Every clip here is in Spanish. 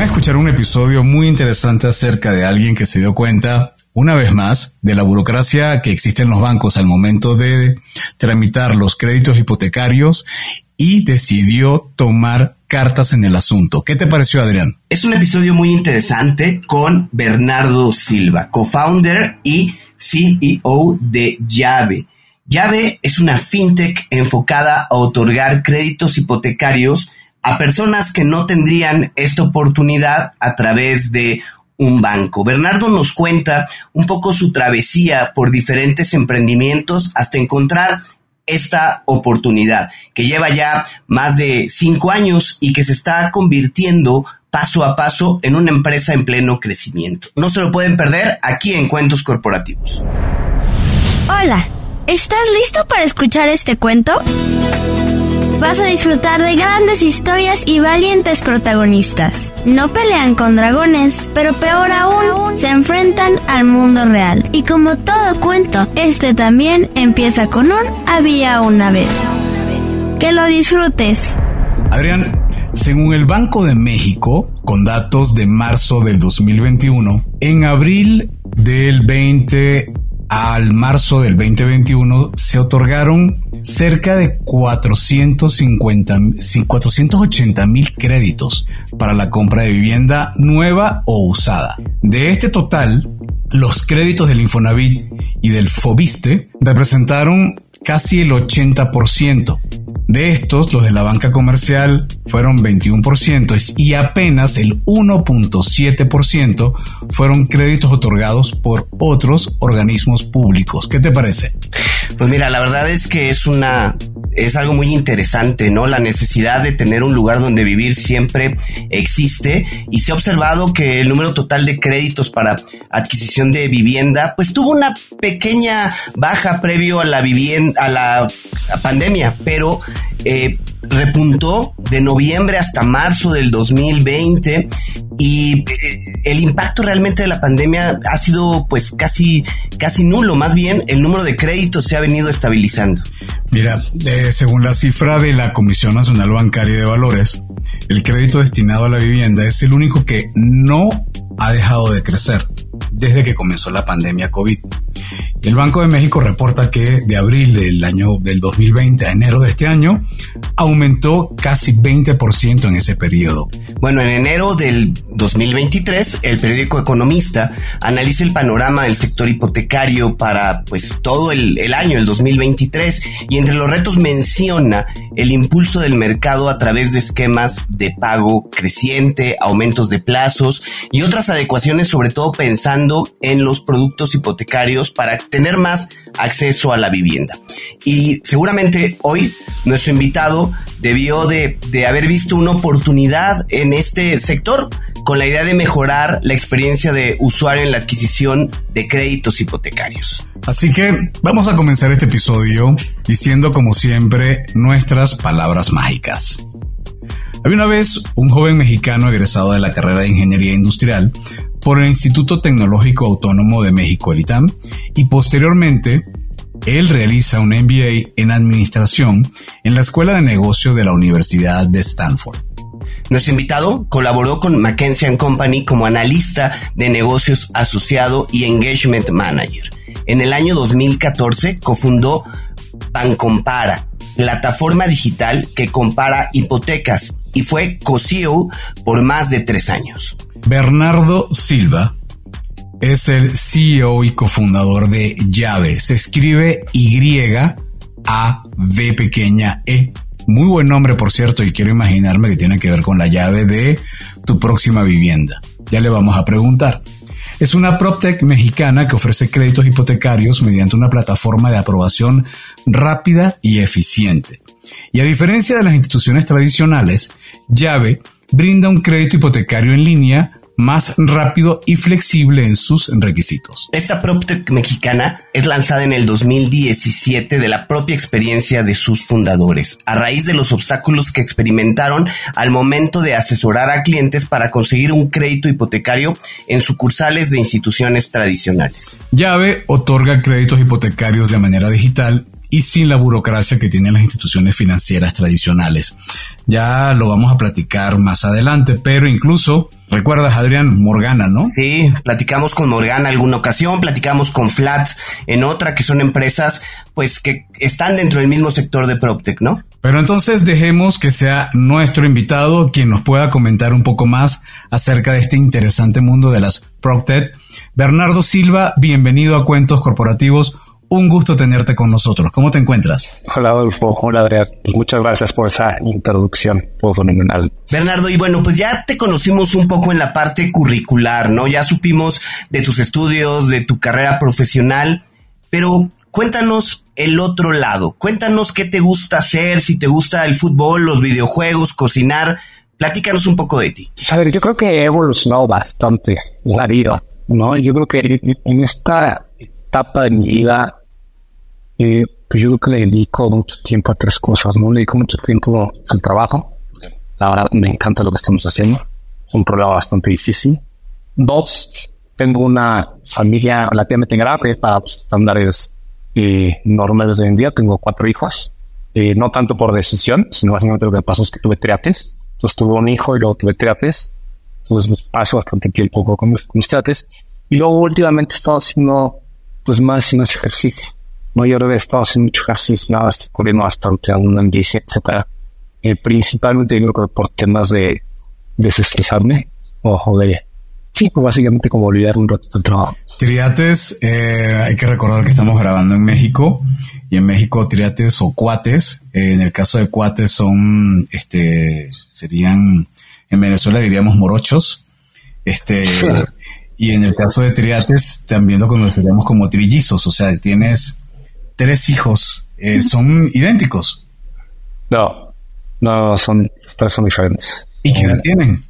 Van a escuchar un episodio muy interesante acerca de alguien que se dio cuenta, una vez más, de la burocracia que existe en los bancos al momento de tramitar los créditos hipotecarios y decidió tomar cartas en el asunto. ¿Qué te pareció, Adrián? Es un episodio muy interesante con Bernardo Silva, co-founder y CEO de Llave. Llave es una fintech enfocada a otorgar créditos hipotecarios a personas que no tendrían esta oportunidad a través de un banco. Bernardo nos cuenta un poco su travesía por diferentes emprendimientos hasta encontrar esta oportunidad que lleva ya más de cinco años y que se está convirtiendo paso a paso en una empresa en pleno crecimiento. No se lo pueden perder aquí en Cuentos Corporativos. Hola. ¿Estás listo para escuchar este cuento? Vas a disfrutar de grandes historias y valientes protagonistas. No pelean con dragones, pero peor aún, se enfrentan al mundo real. Y como todo cuento, este también empieza con un había una vez. Que lo disfrutes. Adrián, según el Banco de México, con datos de marzo del 2021, en abril del 20 al marzo del 2021 se otorgaron cerca de 450, 480 mil créditos para la compra de vivienda nueva o usada. De este total, los créditos del Infonavit y del Fobiste representaron casi el 80%. De estos, los de la banca comercial fueron 21% y apenas el 1.7% fueron créditos otorgados por otros organismos públicos. ¿Qué te parece? Pues mira, la verdad es que es una es algo muy interesante, ¿no? La necesidad de tener un lugar donde vivir siempre existe y se ha observado que el número total de créditos para adquisición de vivienda pues tuvo una pequeña baja previo a la vivienda a la pandemia, pero eh, repuntó de noviembre hasta marzo del 2020 y eh, el impacto realmente de la pandemia ha sido pues casi casi nulo, más bien el número de créditos se ha venido estabilizando. Mira, eh, según la cifra de la Comisión Nacional Bancaria de Valores, el crédito destinado a la vivienda es el único que no ha dejado de crecer desde que comenzó la pandemia COVID. El Banco de México reporta que de abril del año del 2020 a enero de este año aumentó casi 20% en ese periodo. Bueno, en enero del 2023, el periódico Economista analiza el panorama del sector hipotecario para pues todo el, el año, el 2023, y entre los retos menciona el impulso del mercado a través de esquemas de pago creciente, aumentos de plazos y otras adecuaciones, sobre todo en los productos hipotecarios para tener más acceso a la vivienda. Y seguramente hoy nuestro invitado debió de, haber visto una oportunidad en este sector con la idea de mejorar la experiencia de usuario en la adquisición de créditos hipotecarios. Así que vamos a comenzar este episodio diciendo como siempre nuestras palabras mágicas. Había una vez un joven mexicano egresado de la carrera de Ingeniería Industrial por el Instituto Tecnológico Autónomo de México, el ITAM, y posteriormente él realiza un MBA en Administración en la Escuela de Negocio de la Universidad de Stanford. Nuestro invitado colaboró con McKinsey Company como analista de negocios asociado y engagement manager. En el año 2014 cofundó Bancompara, plataforma digital que compara hipotecas y fue co-CEO por más de tres años. Bernardo Silva es el CEO y cofundador de Llave. Se escribe Y-A-V pequeña E. Muy buen nombre, por cierto, y quiero imaginarme que tiene que ver con la llave de tu próxima vivienda. Ya le vamos a preguntar. Es una PropTech mexicana que ofrece créditos hipotecarios mediante una plataforma de aprobación rápida y eficiente. Y a diferencia de las instituciones tradicionales, Llave brinda un crédito hipotecario en línea más rápido y flexible en sus requisitos. Esta PropTech mexicana es lanzada en el 2017 de la propia experiencia de sus fundadores, a raíz de los obstáculos que experimentaron al momento de asesorar a clientes para conseguir un crédito hipotecario en sucursales de instituciones tradicionales. Llave otorga créditos hipotecarios de manera digital y sin la burocracia que tienen las instituciones financieras tradicionales. Ya lo vamos a platicar más adelante, pero incluso ¿Recuerdas, Adrián, Morgana, no? Sí, platicamos con Morgana alguna ocasión, platicamos con Flat en otra, que son empresas, pues, que están dentro del mismo sector de PropTech, ¿no? Pero entonces dejemos que sea nuestro invitado quien nos pueda comentar un poco más acerca de este interesante mundo de las PropTech. Bernardo Silva, bienvenido a Cuentos Corporativos un gusto tenerte con nosotros. ¿Cómo te encuentras? Hola Adolfo, hola Adrián. Pues muchas gracias por esa introducción. Fue fenomenal. Bernardo, y bueno, pues ya te conocimos un poco en la parte curricular, ¿no? Ya supimos de tus estudios, de tu carrera profesional, pero cuéntanos el otro lado. Cuéntanos qué te gusta hacer, si te gusta el fútbol, los videojuegos, cocinar. Platícanos un poco de ti. A ver, yo creo que he evolucionado bastante la vida, ¿no? Yo creo que en esta etapa de mi vida eh, pues yo creo que le dedico mucho tiempo a tres cosas, ¿no? Le dedico mucho tiempo al trabajo. La verdad, me encanta lo que estamos haciendo. Es un problema bastante difícil. Dos, tengo una familia relativamente grande para los estándares eh, normales de hoy en día. Tengo cuatro hijos. Eh, no tanto por decisión, sino básicamente lo que pasó es que tuve triates. Entonces tuve un hijo y luego tuve triates. Entonces pues, paso bastante tiempo con mis triates. Y luego últimamente he estado haciendo pues más y más ejercicio. No, yo creo que he estado haciendo mucho ejercicio, nada, estoy corriendo bastante, andando en bici, etcétera. Eh, principalmente yo creo que por temas de desestresarme o de, sí, pues básicamente como olvidar un rato del trabajo. Triates, eh, hay que recordar que estamos grabando en México y en México triates o cuates, eh, en el caso de cuates son, este, serían, en Venezuela diríamos morochos, este, y en el caso de triates también lo conoceríamos como trillizos, o sea, tienes tres hijos eh, son idénticos. No, no, son tres son diferentes. ¿Y qué edad tienen?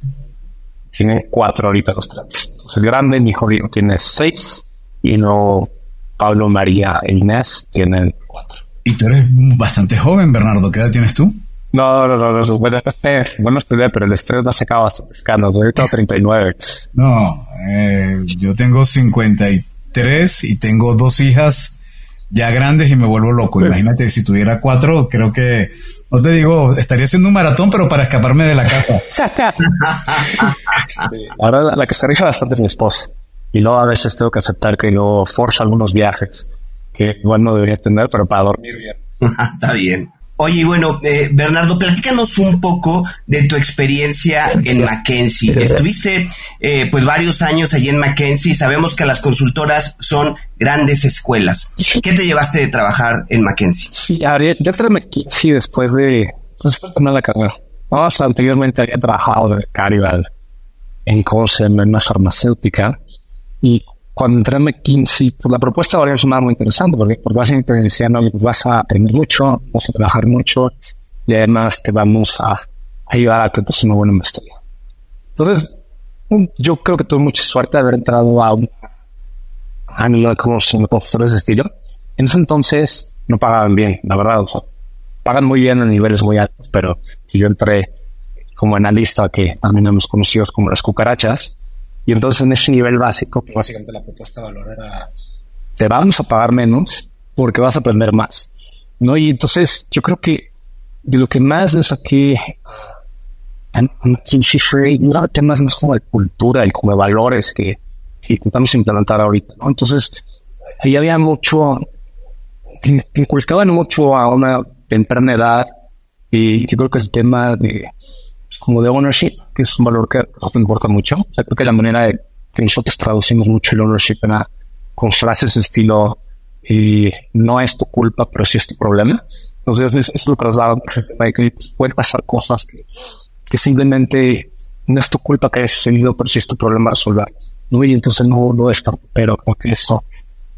Tienen cuatro ahorita los tres. el grande, mi hijo tiene seis y no Pablo, María e Inés tienen cuatro. Y tú eres bastante joven, Bernardo. ¿Qué edad tienes tú? No, no, no, no, bueno, bueno estudiar, pero el estrés no se acaba hasta. Yo tengo 39. No, eh, yo tengo 53 y tengo dos hijas ya grandes y me vuelvo loco. Pues- Imagínate, si tuviera cuatro, creo que, no te digo, estaría haciendo un maratón, pero para escaparme de la casa. Ahora la que se rija bastante es mi esposa. Y luego a veces tengo que aceptar que yo forzo algunos viajes que igual no debería tener, pero para dormir bien. Está bien. Oye, bueno, eh, Bernardo, platícanos un poco de tu experiencia en Mackenzie. Estuviste eh, pues varios años allí en Mackenzie. Sabemos que las consultoras son grandes escuelas. ¿Qué te llevaste de trabajar en Mackenzie? Sí, yo entré en Mackenzie después de, pues, después de terminar la carrera. Vamos, anteriormente había trabajado de becario en COSEM, en una farmacéutica. Y cuando entré en McKinsey, pues la propuesta ahora es muy interesante porque, básicamente decían, no, pues vas a aprender mucho, vas a trabajar mucho y además te vamos a ayudar a que te una buena maestría. Entonces, yo creo que tuve mucha suerte de haber entrado a un año como profesores de estilo. En ese entonces no pagaban bien, la verdad. pagan muy bien a niveles muy altos, pero yo entré como analista que también hemos conocido como las cucarachas, y entonces en ese nivel básico, pues básicamente la propuesta de valor era, te vamos a pagar menos porque vas a aprender más. ¿No? Y entonces yo creo que de lo que más le saqué en Kinsey Free, no temas más como de cultura y como de valores que, que intentamos implementar ahorita. ¿no? Entonces ahí había mucho, que inculcaban mucho a una temprana edad y yo creo que el tema de como de ownership, que es un valor que importa mucho. O sea, creo que la manera de que nosotros traducimos mucho el ownership con frases estilo eh, no es tu culpa, pero sí es tu problema. Entonces, es, es lo que da de que pueden pasar cosas que, que, simplemente no es tu culpa que hayas sucedido, pero sí es tu problema resolver. ¿no? Y entonces no, no es tanto, pero porque eso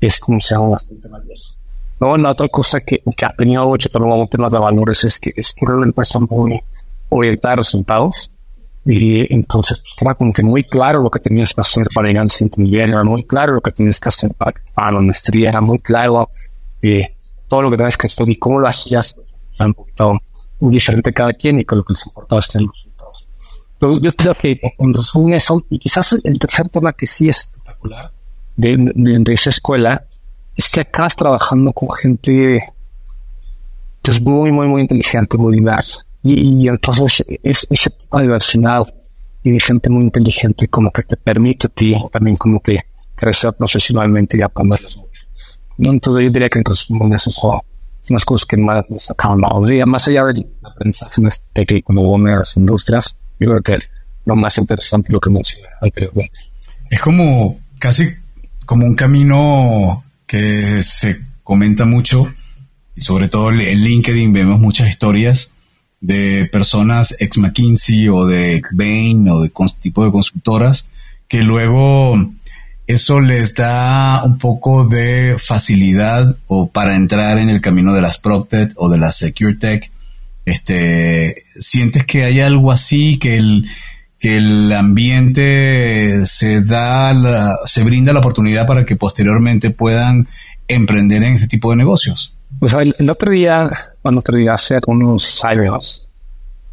es como se llama bastante valioso. No, la otra cosa que, que ha tenido mucho también temas de valores es que es una empresa muy orientar resultados. Y entonces pues, era como que muy claro lo que tenías que hacer para llegar al siguiente nivel, era muy claro lo que tenías que hacer para, la maestría, era muy claro eh, todo lo que tenías que hacer y cómo lo hacías, era un poquito diferente cada quien y con lo que les importaba es tener resultados. Entonces, yo creo que en resumen eso, y quizás el tercer tema que sí es espectacular de, de, de esa escuela, es que acabas trabajando con gente es muy, muy, muy inteligente, muy diverso. Y, entonces es, ese tipo de diversidad y de gente muy inteligente como que te permite a ti también como que crecer profesionalmente y aprenderles mucho. Entonces yo diría que en resumen eso son las cosas que más me sacaron la más allá del aprendizaje técnico en las industrias, yo creo que lo más interesante es lo que mencioné anteriormente. Es como casi como un camino que se comenta mucho y sobre todo en LinkedIn vemos muchas historias de personas ex McKinsey o de Bain o de tipo de consultoras que luego eso les da un poco de facilidad o para entrar en el camino de las PropTech o de las SecureTech. Este, ¿sientes que hay algo así que el, que el ambiente se da, se brinda la oportunidad para que posteriormente puedan emprender en este tipo de negocios? Pues el, otro día, el otro día hace unos años,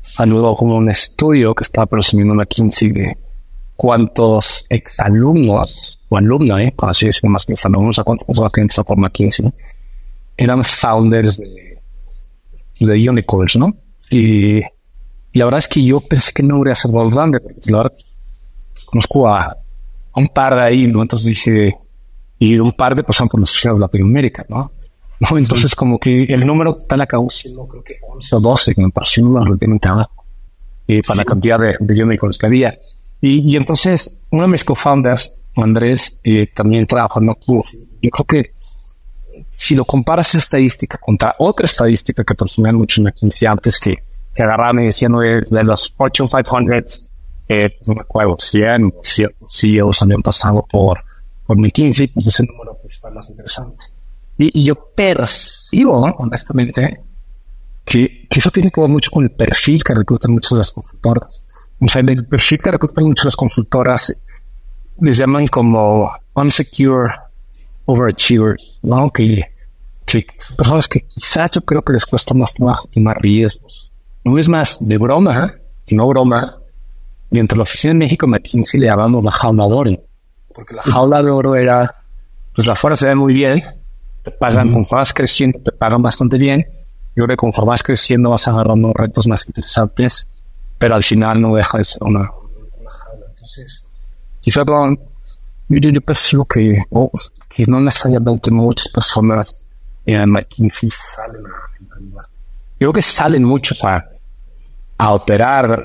saludó como un estudio que estaba presumiendo McKinsey de cuántos exalumnos o alumnos, eh, así decirlo más que exalumnos, a cuántos que empezó por McKinsey, eran founders de, de unicorns, ¿no? Y, la verdad es que yo pensé que no ser más grande, porque la verdad conozco a, un par de ahí, ¿no? Entonces dije, y un par de pasaron por las oficinas de Latinoamérica, ¿no? ¿No? Entonces, como que el número total acabó siendo, creo que 11 o 12, que me pareció relativamente bajo eh, para la cantidad de, de unicorns que había. Y, y, entonces, uno de mis co-founders, Andrés, eh, también trabaja en Yo creo que si lo comparas estadística contra otra estadística que presumían muchos McKinsey antes que, que agarraban y decían de, de los Fortune 500, eh, no me acuerdo, 100 CEOs habían pasado por, por McKinsey, pues ese número pues, está más interesante. Y, yo percibo, honestamente, que, que, eso tiene que ver mucho con el perfil que reclutan muchas las consultoras. O sea, el perfil que reclutan muchas las consultoras les llaman como unsecure overachievers, ¿no? Que, que personas que quizás yo creo que les cuesta más trabajo y más riesgos. No es más de broma, y no broma, y entre la oficina de México McKinsey le llamamos la jaula de oro. Porque la jaula de oro era, pues afuera se ve muy bien, te pagan, conforme vas creciendo, te pagan bastante bien. Yo creo que conforme vas creciendo vas agarrando retos más interesantes, pero al final no deja de ser una, una jaula. Entonces, quizá yo, yo percibo que, oh, que no necesariamente muchas personas en McKinsey salen a Yo creo que salen muchos a, a operar.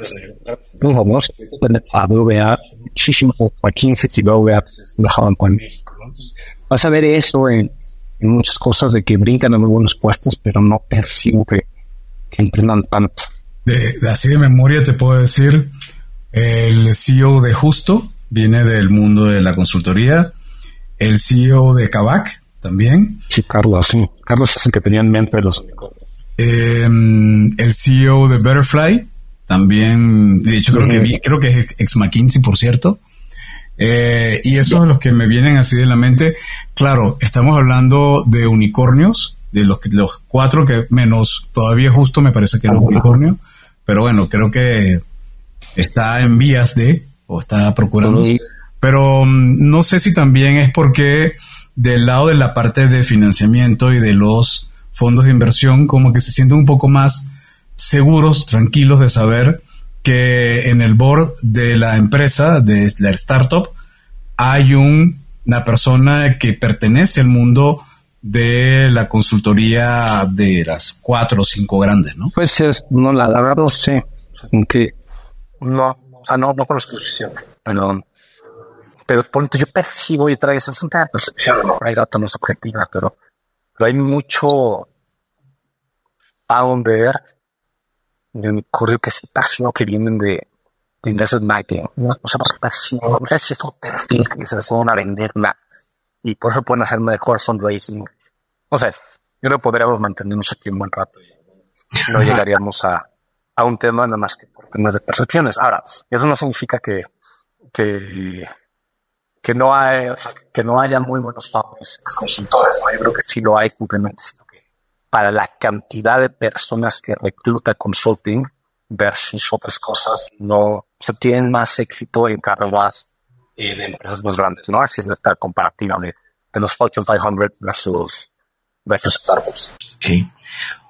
Un famoso, a BVA, muchísimo McKinsey y BVA trabajaban con México. Vas a ver eso en muchas cosas de que brincan en muy buenos puestos, pero no percibo que, que emprendan tanto. De, así de memoria te puedo decir, el CEO de Justo viene del mundo de la consultoría, el CEO de Kavak también. Sí, Carlos, sí. Carlos es el que tenía en mente los em, el CEO de Butterfly también, de hecho creo que creo que es ex McKinsey, por cierto. Eh, y eso es lo que me vienen así de la mente. Claro, estamos hablando de unicornios, de los, los cuatro que menos todavía justo me parece que era un unicornio, pero bueno, creo que está en vías de, o está procurando. Pero mm, no sé si también es porque del lado de la parte de financiamiento y de los fondos de inversión, como que se sienten un poco más seguros, tranquilos de saber que en el board de la empresa, de la startup, hay una persona que pertenece al mundo de la consultoría de las cuatro o cinco grandes, ¿no? Pues es, no, la, verdad no sé, aunque no, o sea, no, no conozco suficiente, pero, pero por yo percibo y traigo esa percepción, ¿no? hay data no es objetiva, pero, pero hay mucho founder de un correo que se pasó que vienen de, de. ¿no? O sea, pasivo, no sé si es un perfil que se van a vender nada. Y por eso pueden hacer mejor fundraising. No sé, yo que podríamos mantenernos aquí un buen rato y no llegaríamos a, a un tema nada más que por temas de percepciones. Ahora, eso no significa que, que, que no hay, que no haya muy buenos founders consultores. ¿no? Yo creo que sí lo hay simplemente, para la cantidad de personas que recluta consulting versus otras cosas, no se tiene más éxito en carreras eh, de empresas más grandes, ¿no? Así es esta comparativa de, los Fortune 500 versus, versus startups. Okay.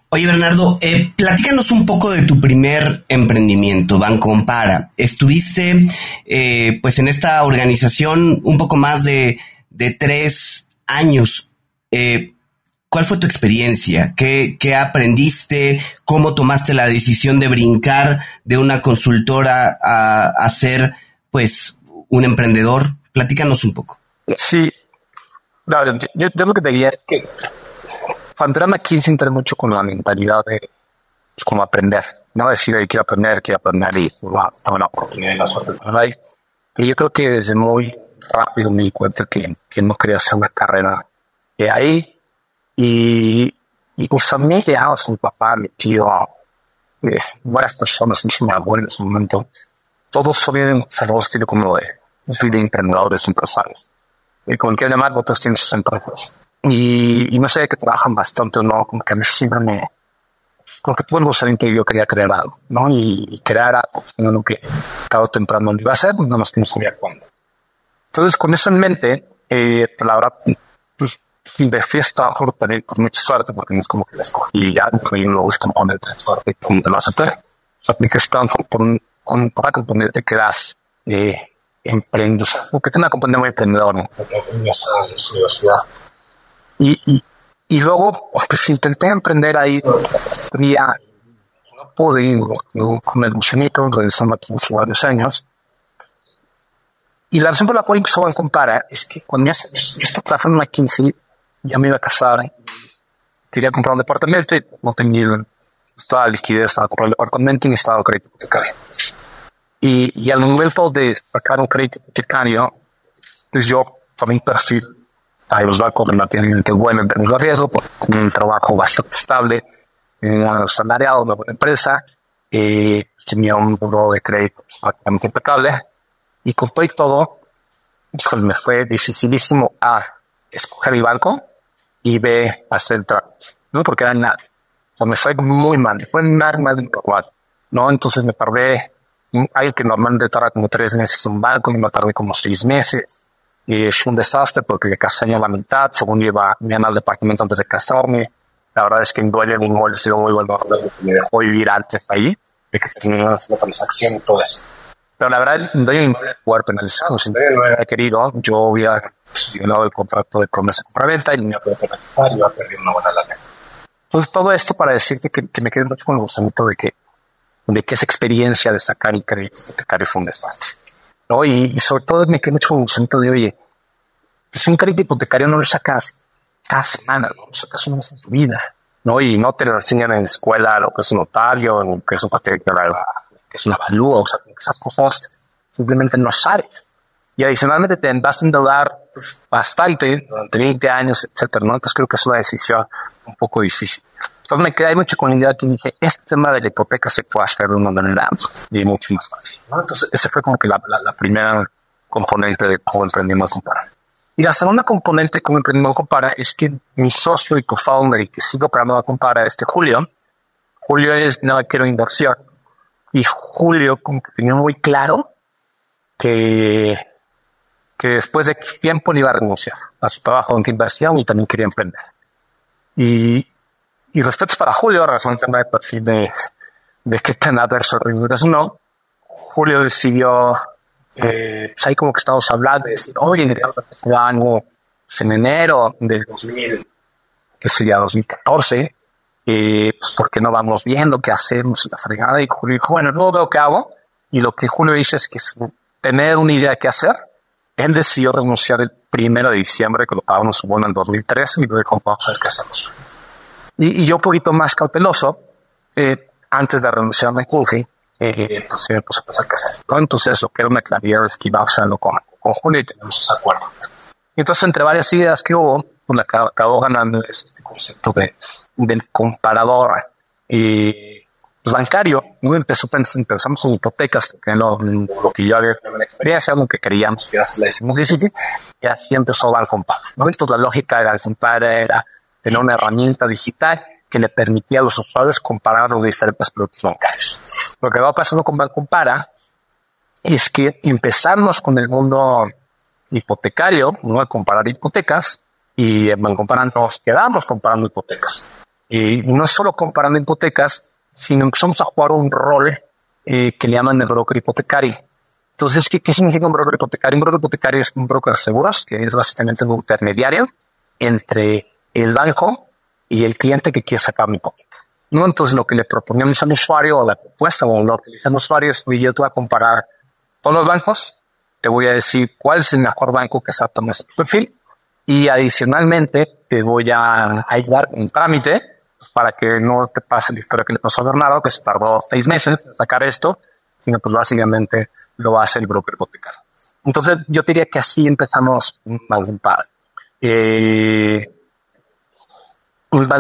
Oye, Bernardo, eh, platícanos un poco de tu primer emprendimiento, Bancompara. Estuviste, eh, pues, en esta organización un poco más de, de tres años. Eh, ¿Cuál fue tu experiencia? ¿Qué, ¿Qué, aprendiste? ¿Cómo tomaste la decisión de brincar de una consultora a, a ser, pues, un emprendedor? Platícanos un poco. Sí. No, yo, yo, lo que te diría es que cuando era McKinsey entré mucho con la mentalidad de pues, aprender. No decir, quiero aprender, quiero aprender y wow, tengo la oportunidad y la suerte de Y yo creo que desde muy rápido me di cuenta que, que no quería hacer una carrera de ahí y, y pues a mí llegabas mi papá, mi tío, eh, personas, mi abuela en ese momento, todos son un estilo como de, de emprendedores, empresarios. Y como quieran llamar, otros tienen sus empresas. Y, y no sé que trabajan bastante o no, como que a mí siempre me, como que tuve el ser que yo quería crear algo, ¿no? Y, crear algo, no lo que tarde o temprano lo iba a hacer, nada más que no sabía cuándo. Entonces, con eso en mente, eh, la verdad, pues de fiesta tener con mucha suerte porque no es como que la escogí ya y lo último de suerte como te lo acepté que están por un, con, para componer te quedas eh, emprendes porque tengo una compañía muy emprendedora en esa universidad. Y, y, y luego pues intenté emprender ahí ya no pude no, con el gusanito regresando aquí hace varios años y la razón por la cual empezó a comparar es que cuando yo, yo estaba trabajando en McKinsey ya me iba a casar, quería comprar un departamento y no tenía toda la liquidez para comprar el departamento y necesitaba crédito hipotecario. Y, y al momento de sacar un crédito hipotecario, pues yo, mi perfil, ahí los bancos relativamente bueno en términos de riesgo, con un trabajo bastante estable, un salariado, una buena empresa, y tenía un buro de crédito prácticamente impecable, y con todo y todo, me fue dificilísimo a escoger mi banco, y ve a Central, ¿no? Porque era nada. O me fue muy mal, fue nada más cuatro, ¿no? Entonces me tardé, algo que normalmente tarda como tres meses en un banco, me tardé como seis meses. Y es un desastre porque casé a la mitad, según iba me al departamento antes de casarme. La verdad es que en duele mi ha sido muy bueno, me dejó vivir antes ahí, de que tenía una transacción y todo eso. Pero la verdad, no hay un poder penalizado. Si no hubiera querido, yo hubiera violado el contrato de promesa compra-venta y no me puedo penalizar y iba a perder una buena lana. Entonces, todo esto para decirte que, que me quedé mucho con el gusanito de que, de que esa experiencia de sacar el crédito hipotecario fue un desastre. ¿no? Y, y, sobre todo me quedé mucho con el gusanito de, oye, pues un crédito hipotecario no lo sacas cada semana, ¿no? lo sacas una vez en tu vida. ¿no? Y no te lo enseñan en la escuela lo que es un notario, lo que es un particular es una avalúa, o sea, esas cosas simplemente no sabes. Y adicionalmente te vas a endeudar pues, bastante durante 20 años, etcétera, ¿no? Entonces creo que es una decisión un poco difícil. Entonces me quedé mucho con la idea que dije, este tema de la hipoteca se puede hacer de una manera y mucho más fácil, ¿no? Entonces ese fue como que la, la, la primera componente de cómo emprendimos compara. Y la segunda componente de cómo emprendimos compara es que mi socio y co-founder y que sigo operando compara este Julio, Julio es no quiero inversión y Julio como que tenía muy claro que, que después de tiempo no iba a renunciar a su trabajo en inversión y también quería emprender. Y, y respetos para Julio, razón de perfil de, de qué tan adverso o no, Julio decidió, eh, pues ahí como que estamos hablando, de decir, oye, pues en enero del 2000, que sería 2014, eh, pues, ¿por qué no vamos viendo qué hacemos? La fregada. Y Julio dijo, bueno, no veo qué hago. Y lo que Julio dice es que tener una idea de qué hacer. Él decidió renunciar el primero de diciembre, que lo pagamos su bono en 2013, y lo dijo, vamos a ver qué hacemos. Y, y yo, un poquito más cauteloso, eh, antes de renunciar a Julio, eh, pues me puse a pensar qué hacer. Entonces, eso, que era una claridad es que iba a hacerlo con, con Julio y tenemos ese acuerdo. Entonces, entre varias ideas que hubo, pues acabó, ganando es este concepto de, del comparador y pues, bancario. ¿no? Empezó, pensamos en hipotecas, que lo, lo que yo había la experiencia, lo que queríamos que le decimos difícil, y así empezó Bancompara. ¿no? Entonces la lógica de Bancompara era tener una herramienta digital que le permitía a los usuarios comparar los diferentes productos bancarios. Lo que va pasando con Bancompara es que empezamos con el mundo hipotecario, ¿no? a comparar hipotecas, y en Bancompara nos quedamos comparando hipotecas. Y no es solo comparando hipotecas, sino empezamos a jugar un rol eh, que le llaman de broker hipotecario. Entonces, ¿qué, ¿qué, significa un broker hipotecario? Un broker hipotecario es un broker de seguros, que es básicamente un intermediario entre el banco y el cliente que quiere sacar mi hipoteca. ¿no? Entonces, lo que le proponemos al usuario, o la propuesta, o lo que le dice al usuario es, yo te voy a comparar todos los bancos, te voy a decir cuál es el mejor banco que se adapta a nuestro perfil, y adicionalmente te voy a ayudar un trámite pues, para que no te pase la historia que le pasó a Bernardo, que se tardó seis meses en sacar esto, sino pues básicamente lo hace el broker hipotecario. Entonces, yo diría que así empezamos más par. Eh,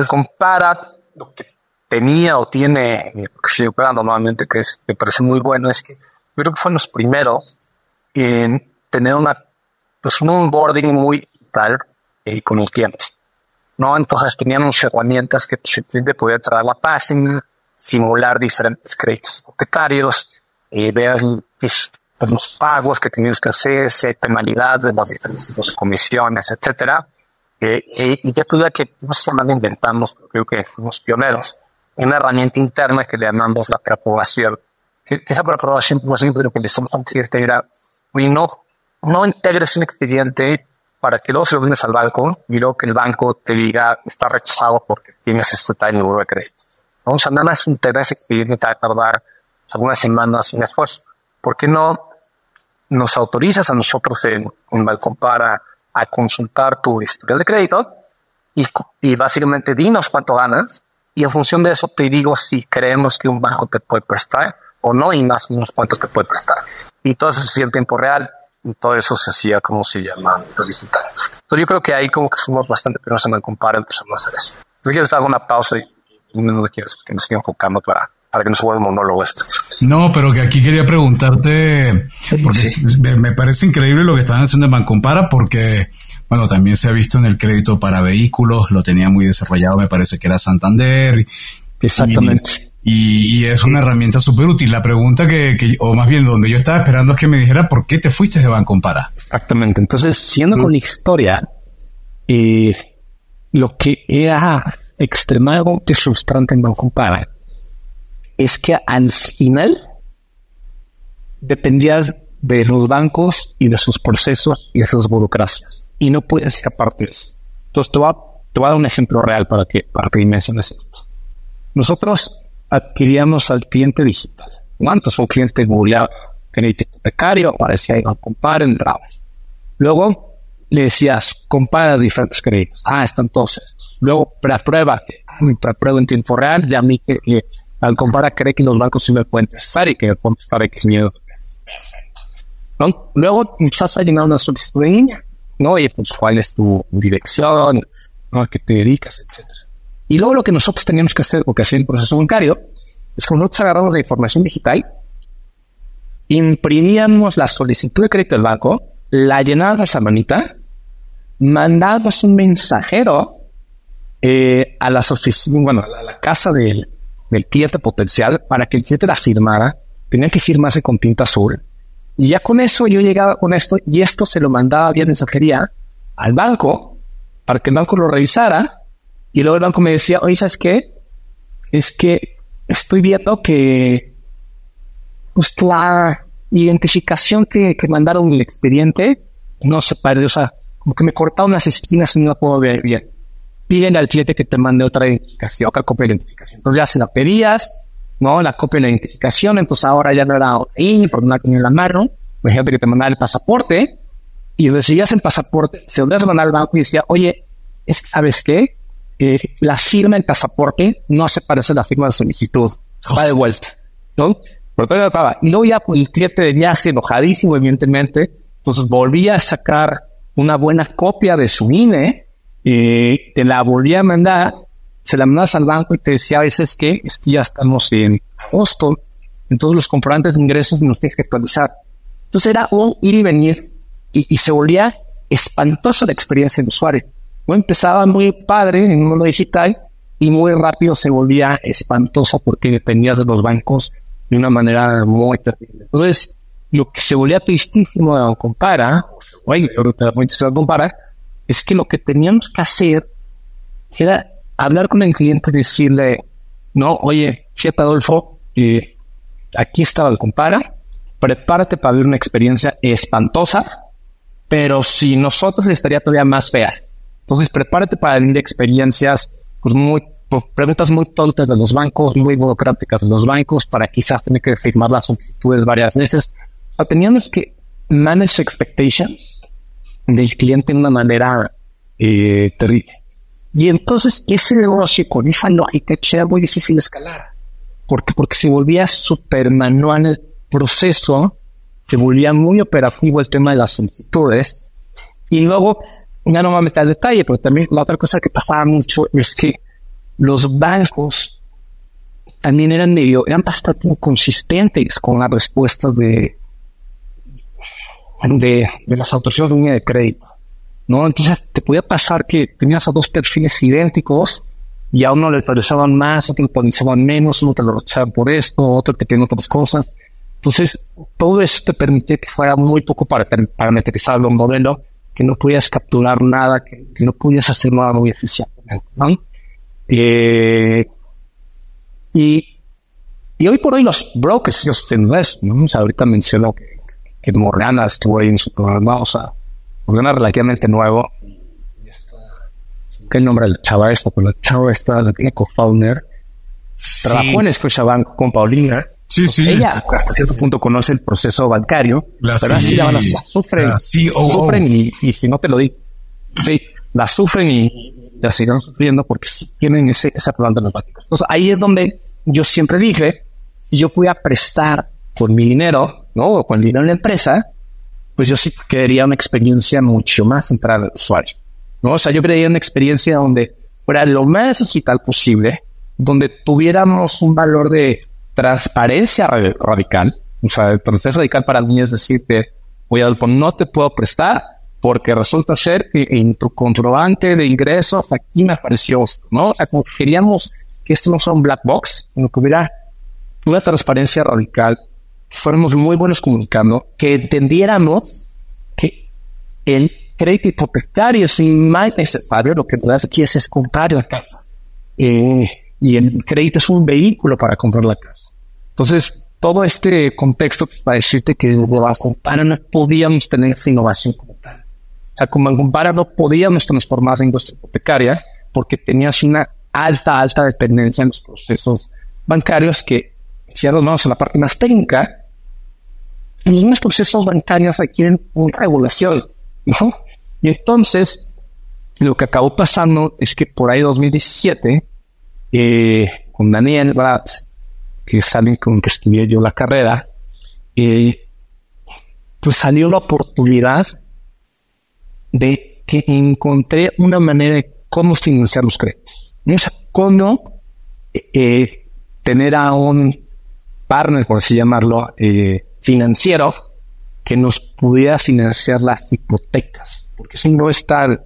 compara lo que tenía o tiene, estoy operando nuevamente, que es, me parece muy bueno, es que creo que fueron los primeros en tener una, pues un onboarding muy tal eh, con el cliente. ¿no? Entonces tenían unas herramientas que el cliente podía la página, simular diferentes créditos hipotecarios, eh, ver pues, los pagos que tenías que hacer, penalidades, las diferentes comisiones, etcétera. Eh, eh, y ya tuve que, no sé si inventamos, pero creo que fuimos pioneros, una herramienta interna que le llamamos la preaprobación. Que, esa preaprobación, por ejemplo, lo que le estamos a era, oye, no, no integres un expediente para que luego se lo vienes al banco y luego que el banco te diga está rechazado porque tienes este tal de crédito. Vamos a nada más integrar ese expediente te a tardar algunas semanas sin esfuerzo. ¿Por qué no nos autorizas a nosotros en, en para a consultar tu historial de crédito y, y básicamente dinos cuánto ganas y en función de eso te digo si creemos que un banco te puede prestar o no y más o menos cuánto te puede prestar. Y todo eso hacía en tiempo real y todo eso se hacía como se llama digital. Entonces yo creo que ahí como que somos bastante pero se me compara empezamos a hacer eso. Entonces quiero estar una pausa y, no lo quiero que me estoy enfocando para, para que no se vuelva un monólogo esto. No, pero que aquí quería preguntarte, porque me, parece increíble lo que están haciendo en Bancompara porque bueno, también se ha visto en el crédito para vehículos, lo tenía muy desarrollado, me parece que era Santander. Exactamente. Y, es una herramienta súper útil. La pregunta que, o más bien donde yo estaba esperando es que me dijera por qué te fuiste de Banco Para. Exactamente. Entonces, siendo con la historia, eh, lo que era extremadamente frustrante en Banco Para es que al final dependías de los bancos y de sus procesos y de sus burocracias y no puedes escaparte de eso. Entonces, te voy, a, dar un ejemplo real para que, para que dimensiones esto. Nosotros adquiríamos al cliente digital. ¿Cuántos? Un cliente googleaba crédito hipotecario, aparecía ahí, compara, entrabas. Luego le decías, compara diferentes créditos. Ah, están todos estos. Luego, pruébate. Prueba en tiempo real. Ya a mí que, al comparar cree que los bancos sí me pueden prestar y que me pueden prestar X miedo. Perfecto. Luego empiezas a llenar una solicitud de línea. ¿no? Y pues cuál es tu dirección, a qué te dedicas, etcétera. Y luego lo que nosotros teníamos que hacer, o que hacía el proceso bancario, es que nosotros agarramos la información digital, imprimíamos la solicitud de crédito del banco, la llenábamos a manita, mandábamos un mensajero eh, a las bueno, a la, casa del, del cliente potencial para que el cliente la firmara. Tenía que firmarse con tinta azul y ya con eso yo llegaba con esto y esto se lo mandaba vía mensajería al banco para que el banco lo revisara. Y luego el banco me decía, oye, ¿sabes qué? Es que estoy viendo que pues, la identificación que, que mandaron el expediente no se parece, o sea, como que me cortaron unas esquinas y no la puedo ver bien. Piden al cliente que te mande otra identificación, otra copia de identificación. Entonces ya se la pedías, ¿no? La copia de la identificación, entonces ahora ya no era ahí, porque no la tenía en la mano. Por ejemplo, que te mandaba el pasaporte y recibías el pasaporte, se lo mandar al banco y decía, oye, es ¿sabes qué? Eh, la firma del pasaporte no se parece a la firma de solicitud. Va de vuelta, ¿no? Pero Y luego ya pues, el cliente de viaje, enojadísimo, evidentemente, entonces volvía a sacar una buena copia de su INE, eh, te la volvía a mandar se la mandas al banco y te decía a veces que es que ya estamos en agosto, entonces los comprobantes de ingresos nos tienes que actualizar. Entonces era un ir y venir y, se volvía espantosa la experiencia del usuario. Empezaba muy padre en un mundo digital y muy rápido se volvía espantoso porque dependías de los bancos de una manera muy terrible. Entonces, lo que se volvía tristísimo de compara, o compara, es que lo que teníamos que hacer era hablar con el cliente y decirle, no, oye, fíjate Adolfo, eh, aquí está el compara, prepárate para vivir una experiencia espantosa, pero si nosotros estaría todavía más fea. Entonces prepárate para vivir experiencias pues, muy pues, preguntas muy tontas de los bancos, muy burocráticas de los bancos, para quizás tener que firmar las solicitudes varias veces. O sea, teníamos que manage expectations del cliente de una manera eh, terrible. Y entonces ese negocio con esa lógica era muy difícil escalar. Porque, porque se volvía súper manual el proceso, se volvía muy operativo el tema de las solicitudes. Y luego, ya no voy a meter al detalle, pero también la otra cosa que pasaba mucho es que los bancos también eran medio, eran bastante inconsistentes con las respuestas de, de, las autoridades de línea de crédito. ¿no? Entonces te podía pasar que tenías a dos perfiles idénticos y a uno le autorizaban más, otro le autorizaban menos, uno te lo rechazaban por esto, otro te piden otras cosas. Entonces, todo eso te permitía que fuera muy poco para parametrizar un modelo, que no podías capturar nada, que, no podías hacer nada muy eficientemente. ¿no? Eh, y, y hoy por hoy los brokers, ellos tienen ¿no? O sea, ahorita menciono que, que Morgana estuvo ahí en su programa, o sea, Morgana relativamente nuevo. ¿Qué nombre la chava esta? Pues la chava esta, la tiene co-founder. Trabajó en Scotiabank con Paulina. Sí, sí. Ella hasta cierto punto conoce el proceso bancario, la pero así la van a sufren, sufren y, y, si no te lo digo, sí, la sufren y, ya siguen sufriendo porque tienen ese, esa planta de los Entonces ahí es donde yo siempre dije, si yo pudiera prestar con mi dinero, ¿no? O con el dinero de la empresa, pues yo sí quería una experiencia mucho más centrada al usuario, ¿no? O sea, yo quería una experiencia donde fuera lo más digital posible, donde tuviéramos un valor de transparencia radical. O sea, proceso radical para mí es decirte, a no te puedo prestar, porque resulta ser que en tu comprobante de ingresos aquí me apareció ¿no? O sea, como queríamos que esto no sea un black box, sino que hubiera una transparencia radical, que fuéramos muy buenos comunicando, que entendiéramos que el crédito hipotecario es más necesario, lo que en realidad quieres es comprar la casa. Eh, y el crédito es un vehículo para comprar la casa. Entonces, todo este contexto para decirte que desde las no podíamos tener esa innovación como tal. O sea, como en Compara no podíamos transformar la industria hipotecaria porque tenías una alta, alta dependencia en los procesos bancarios que, si ahora vamos a la parte más técnica, los mismos procesos bancarios requieren una regulación, ¿no? Y entonces, lo que acabó pasando es que por ahí 2017, eh, con Daniel Bratz, que es alguien con que estudié yo la carrera, eh, pues salió la oportunidad de que encontré una manera de cómo financiar los créditos. O sea, cómo eh, tener a un partner, por así llamarlo, eh, financiero que nos pudiera financiar las hipotecas. Porque si no está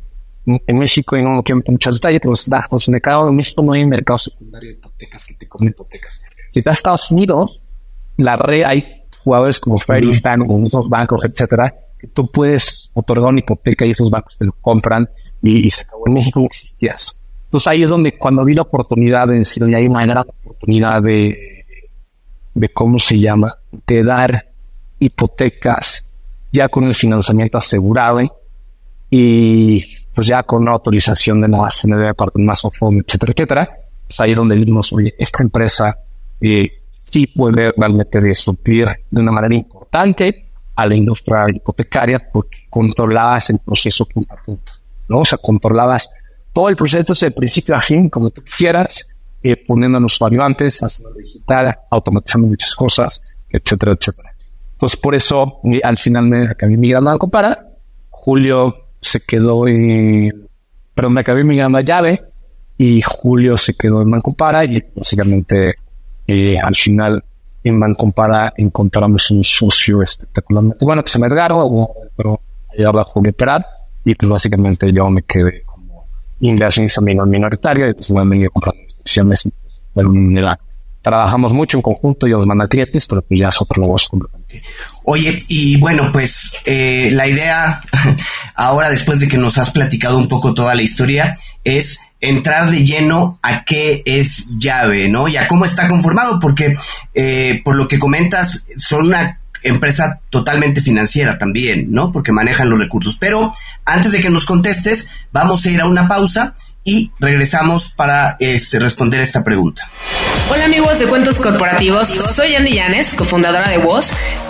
en México, y no quiero meter muchos detalles, pero los datos en México no hay mercado secundario de hipotecas que te cobren hipotecas. Si estás a Estados Unidos, la red, hay jugadores como Freddie Bank, como otros bancos, etcétera, que tú puedes otorgar una hipoteca y esos bancos te lo compran y, se acabó. En México no existía eso. Entonces ahí es donde cuando vi la oportunidad de decir, hay una gran oportunidad de, de cómo se llama, de dar hipotecas ya con el financiamiento asegurado y pues ya con una autorización de la CND parte más o etcétera, etcétera. Pues ahí es donde vimos, oye, esta empresa eh, sí puede realmente suplir de una manera importante a la industria hipotecaria porque controlabas el proceso punto a punto, ¿no? O sea, controlabas todo el proceso desde el principio a fin, como tú quisieras, eh, poniendo a los usuario antes, haciendo digital, automatizando muchas cosas, etcétera, etcétera. Entonces, por eso, al final me acabé migrando a Compara. Julio se quedó en... Perdón, me acabé migrando a Llave y Julio se quedó en Mancompara y básicamente eh, al final en Mancompara encontramos un socio espectacularmente bueno que se me Edgardo, pero ayudarla a operar y pues básicamente yo me quedé como inversionista minoritario y pues me venido comprando acciones de la Trabajamos mucho en conjunto y los manatrietes, pero pues ya es otro negocio. Oye, y bueno, pues eh, la idea ahora, después de que nos has platicado un poco toda la historia, es entrar de lleno a qué es llave, ¿no? Y a cómo está conformado, porque eh, por lo que comentas, son una empresa totalmente financiera también, ¿no? Porque manejan los recursos. Pero antes de que nos contestes, vamos a ir a una pausa y regresamos para este, responder esta pregunta. Hola amigos de Cuentos Corporativos, soy Andy Llanes, cofundadora de Voz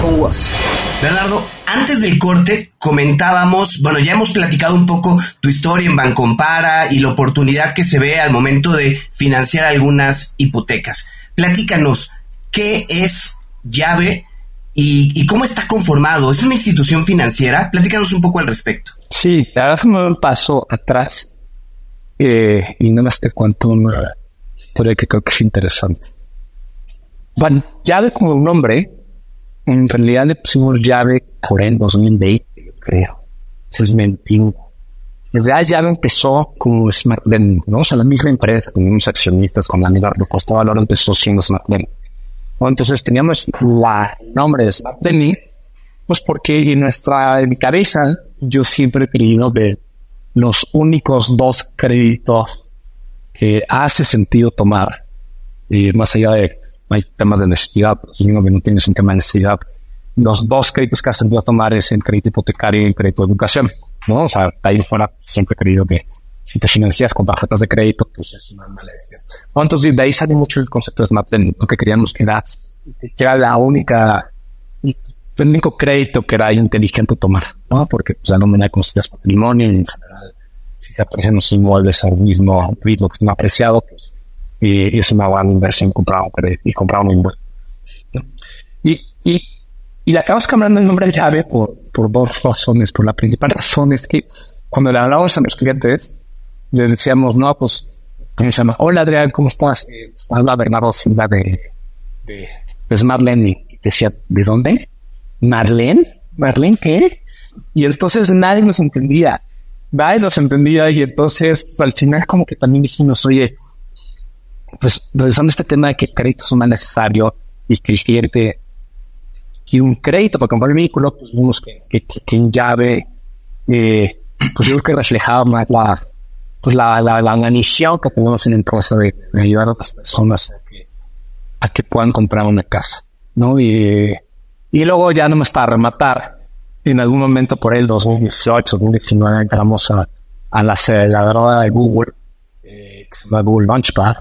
con vos. Bernardo, antes del corte comentábamos, bueno, ya hemos platicado un poco tu historia en Bancompara y la oportunidad que se ve al momento de financiar algunas hipotecas. Platícanos, ¿qué es llave y, cómo está conformado? ¿Es una institución financiera? Platícanos un poco al respecto. Sí, la verdad que me un paso atrás eh, y nada más te cuento una historia que creo que es interesante. Bueno, llave como un nombre en realidad le pusimos llave por el 2020, yo creo. 2021. En realidad llave empezó como Smart Lending, ¿no? O sea, la misma empresa, con unos accionistas, con la misma propuesta de valor, empezó siendo Smart Lending. Entonces teníamos la nombre de Smart Lending, pues porque en nuestra, en mi cabeza, yo siempre he creído que los únicos dos créditos que hace sentido tomar, y más allá de hay temas de necesidad, pero si no tienes un tema de necesidad, los dos créditos que has tenido a tomar es el crédito hipotecario y el crédito de educación, ¿no? O sea, de ahí fuera siempre he creído que si te financias con tarjetas de crédito, pues es una mala decisión. entonces, de ahí sale mucho el concepto de Smart lo que queríamos que era, que era la única, el único crédito que era inteligente tomar, ¿no? Porque, pues, la nómina de patrimonio y en general, si se aprecian los inmuebles al mismo ritmo que es apreciado, pues y, es una buena inversión comprar un y comprar un inmueble. Y, y, y le acabas cambiando el nombre de llave por, por dos razones. Por la principal razón es que cuando le hablamos a los clientes, le decíamos, no, pues, ¿cómo se llama? Hola Adrián, ¿cómo estás? Eh, habla Bernardo Silva de, de, de Smart Lending. Y decía, ¿de dónde? ¿Marlene? ¿Marlene qué? Y entonces nadie nos entendía. Nadie nos entendía y entonces al final como que también dijimos, oye, pues revisando este tema de que el crédito es más necesario y que el cliente quiere un crédito para comprar el vehículo, pues vimos que, que, en llave, eh, pues yo creo que reflejaba más la, pues la, la, la, misión que tenemos en el proceso de, ayudar a las personas a que, a que puedan comprar una casa, ¿no? Y, y luego ya no me está a rematar. En algún momento por el 2018, 2019 entramos a, a la aceleradora de Google, eh, que se llama Google Launchpad,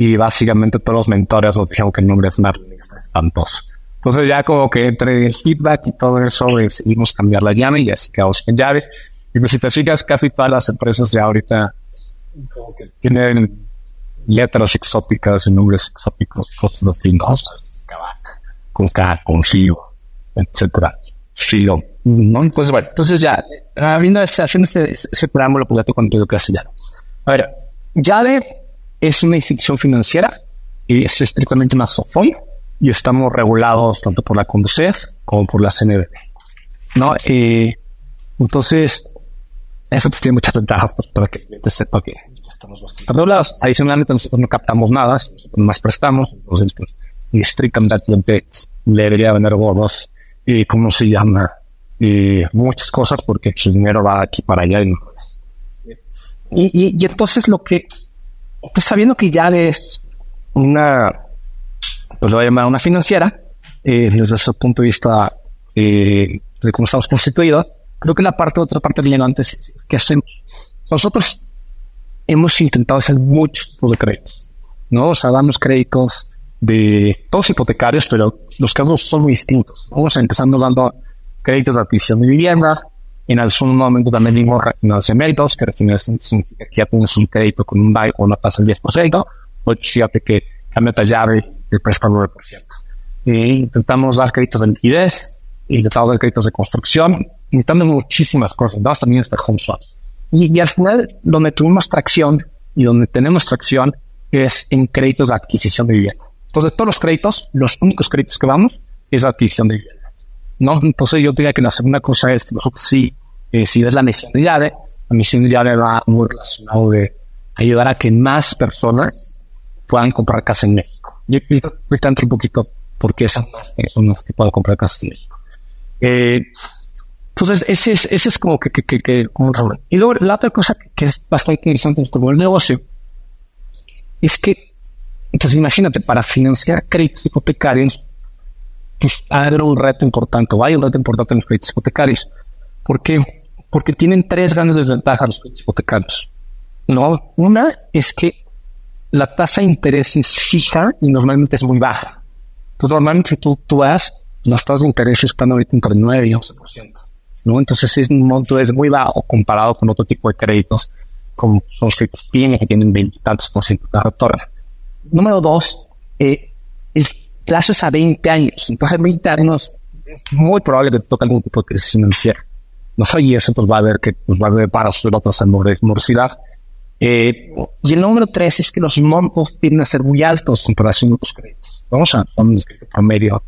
y básicamente todos los mentores nos dijeron que el nombre es Marlene está espantoso. Entonces ya como que entre el feedback y todo eso decidimos cambiar la llave y así quedamos en llave. Y pues si te fijas, casi todas las empresas ya ahorita como que tienen letras exóticas y nombres exóticos, cosas así, ¿no? Con K, con Fio, etcétera. Fio. ¿No? Entonces, bueno, entonces ya, habiendo ese, haciendo ese, ese preámbulo, pues ya te cuento que hace ya. A ver, llave es una institución financiera y es estrictamente una SOFOI y estamos regulados tanto por la CONDUCEF como por la CNBB. ¿no? entonces, eso pues, tiene muchas ventajas pues, para que el sepa que estamos bastante regulados. Adicionalmente, nosotros no captamos nada, nosotros más prestamos, entonces, pues, y estrictamente al le debería vender gordos y cómo se llama y muchas cosas porque su dinero va aquí para allá y no y, y entonces lo que sabiendo que ya es una, pues lo voy a llamar una financiera, eh, desde ese punto de vista eh, de cómo estamos constituidos, creo que la parte, otra parte relevante es que hacemos. Nosotros hemos intentado hacer muchos tipos de créditos, ¿no? O sea, damos créditos de todos hipotecarios, pero los casos son muy distintos. Vamos empezando dando créditos de adquisición de vivienda, en algún momento también vimos refinanciamientos méritos, que refinanciamiento significa que ya tienes un crédito con un DAI o una tasa del 10%, o fíjate que cambia la llave y presta el 9%. E intentamos dar créditos de liquidez, intentamos dar créditos de construcción, intentamos muchísimas cosas, das también hasta home swaps. Y, al final, donde tuvimos tracción y donde tenemos tracción es en créditos de adquisición de vivienda. Entonces, todos los créditos, los únicos créditos que vamos es adquisición de vivienda. ¿No? Entonces, yo diría que la segunda cosa es sí, eh, si ves la misión de llave, la misión de llave va muy relacionado de ayudar a que más personas puedan comprar casa en México. Yo ahorita entro un poquito porque esas más personas que puedan comprar casa en México. Eh, entonces, ese es, ese es como que, que, que, que como Y luego, la otra cosa que, es bastante interesante en el negocio es que, entonces imagínate, para financiar créditos hipotecarios, pues haber un reto importante, o hay un reto importante en los créditos hipotecarios. ¿Por qué? Porque tienen tres grandes desventajas los créditos hipotecarios. No, una es que la tasa de interés es fija y normalmente es muy baja. Entonces, normalmente tú, tú vas, las tasas de interés están ahorita entre 9 y 11%. ¿no? Entonces es un monto es muy bajo comparado con otro tipo de créditos, como los créditos PYME que tienen veintitantos por ciento de retorno. Número dos, eh, el plazo es a 20 años. Entonces, 20 años es muy probable que te toque algún tipo de crisis financiera. No sé, y eso pues va a haber que pues, va a haber para subir otras morosidad. Eh, y el número tres es que los montos tienden a ser muy altos en comparación a otros créditos. Vamos a un crédito promedio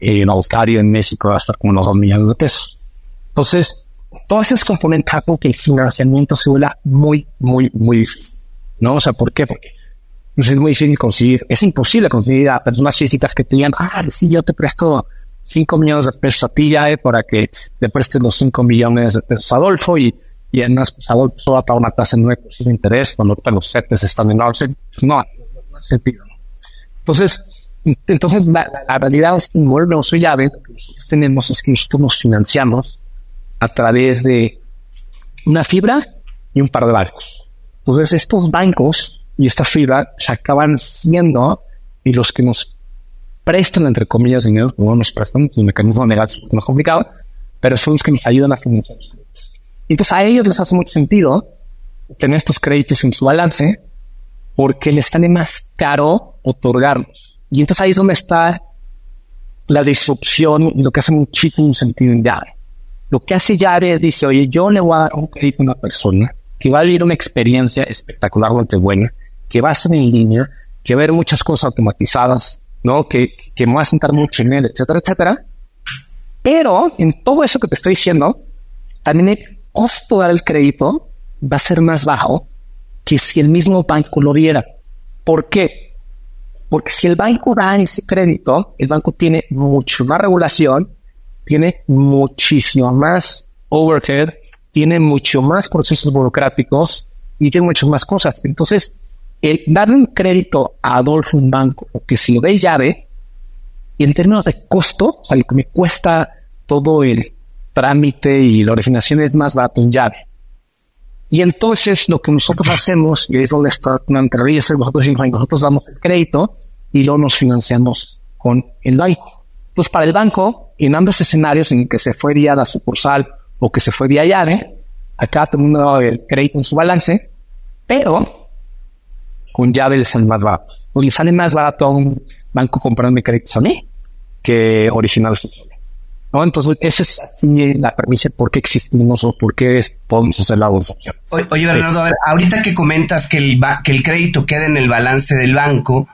eh, en Australia, en México, va a estar como unos 2 millones de pesos. Entonces, todos esos componentes hacen que el financiamiento se vuelva muy, muy, muy difícil. ¿No? O sea, ¿por qué? Porque es muy difícil conseguir, es imposible conseguir a personas físicas que te digan, ah, sí, yo te presto 5 millones de pesos a ti ya, eh, para que te prestes los 5 millones de pesos a Adolfo y, y además, pues Adolfo solo pagar una tasa de 9% de interés cuando los CETES están en 11. Pues, no, no, hace sentido. Entonces, entonces la, realidad es que en el negocio llave, lo que nosotros tenemos es que nosotros nos financiamos a través de una fibra y un par de bancos. Entonces estos bancos y esta fibra se acaban siendo y los que nos prestan, entre comillas, dinero, como nos prestan, el mecanismo legal es más complicado, pero son los que nos ayudan a financiar los créditos. Entonces a ellos les hace mucho sentido tener estos créditos en su balance porque les sale más caro otorgarlos. Y entonces ahí es donde está la disrupción y lo que hace muchísimo sentido en llave. Lo que hace Yare dice, oye, yo le voy a dar un crédito a una persona que va a vivir una experiencia espectacularmente buena, que va a ser en línea, que va a ver muchas cosas automatizadas, ¿no? Que, que me va a sentar mucho en él, etcétera, etcétera. Pero en todo eso que te estoy diciendo, también el costo de dar el crédito va a ser más bajo que si el mismo banco lo diera. ¿Por qué? Porque si el banco da ese crédito, el banco tiene mucho más regulación tiene muchísimo más overhead, tiene mucho más procesos burocráticos y tiene muchas más cosas. Entonces, el darle un crédito a Adolfo un banco, que si lo de llave, y en términos de costo, o sea, lo que me cuesta todo el trámite y la originación es más barato en llave. Y entonces lo que nosotros hacemos, y es donde está entre nosotros, nosotros damos el crédito y luego nos financiamos con el banco. Entonces, para el banco, en ambos escenarios en que se fue vía la sucursal o que se fue vía llave, acá todo el mundo el crédito en su balance, pero con llave le sale más barato. O le sale más barato a un banco comprarme créditos a mí que original ¿No? Entonces, esa es así la premisa por qué existimos o por qué podemos hacer la opción. Oye, Bernardo, a ver, ahorita que comentas que el, que el crédito queda en el balance del banco,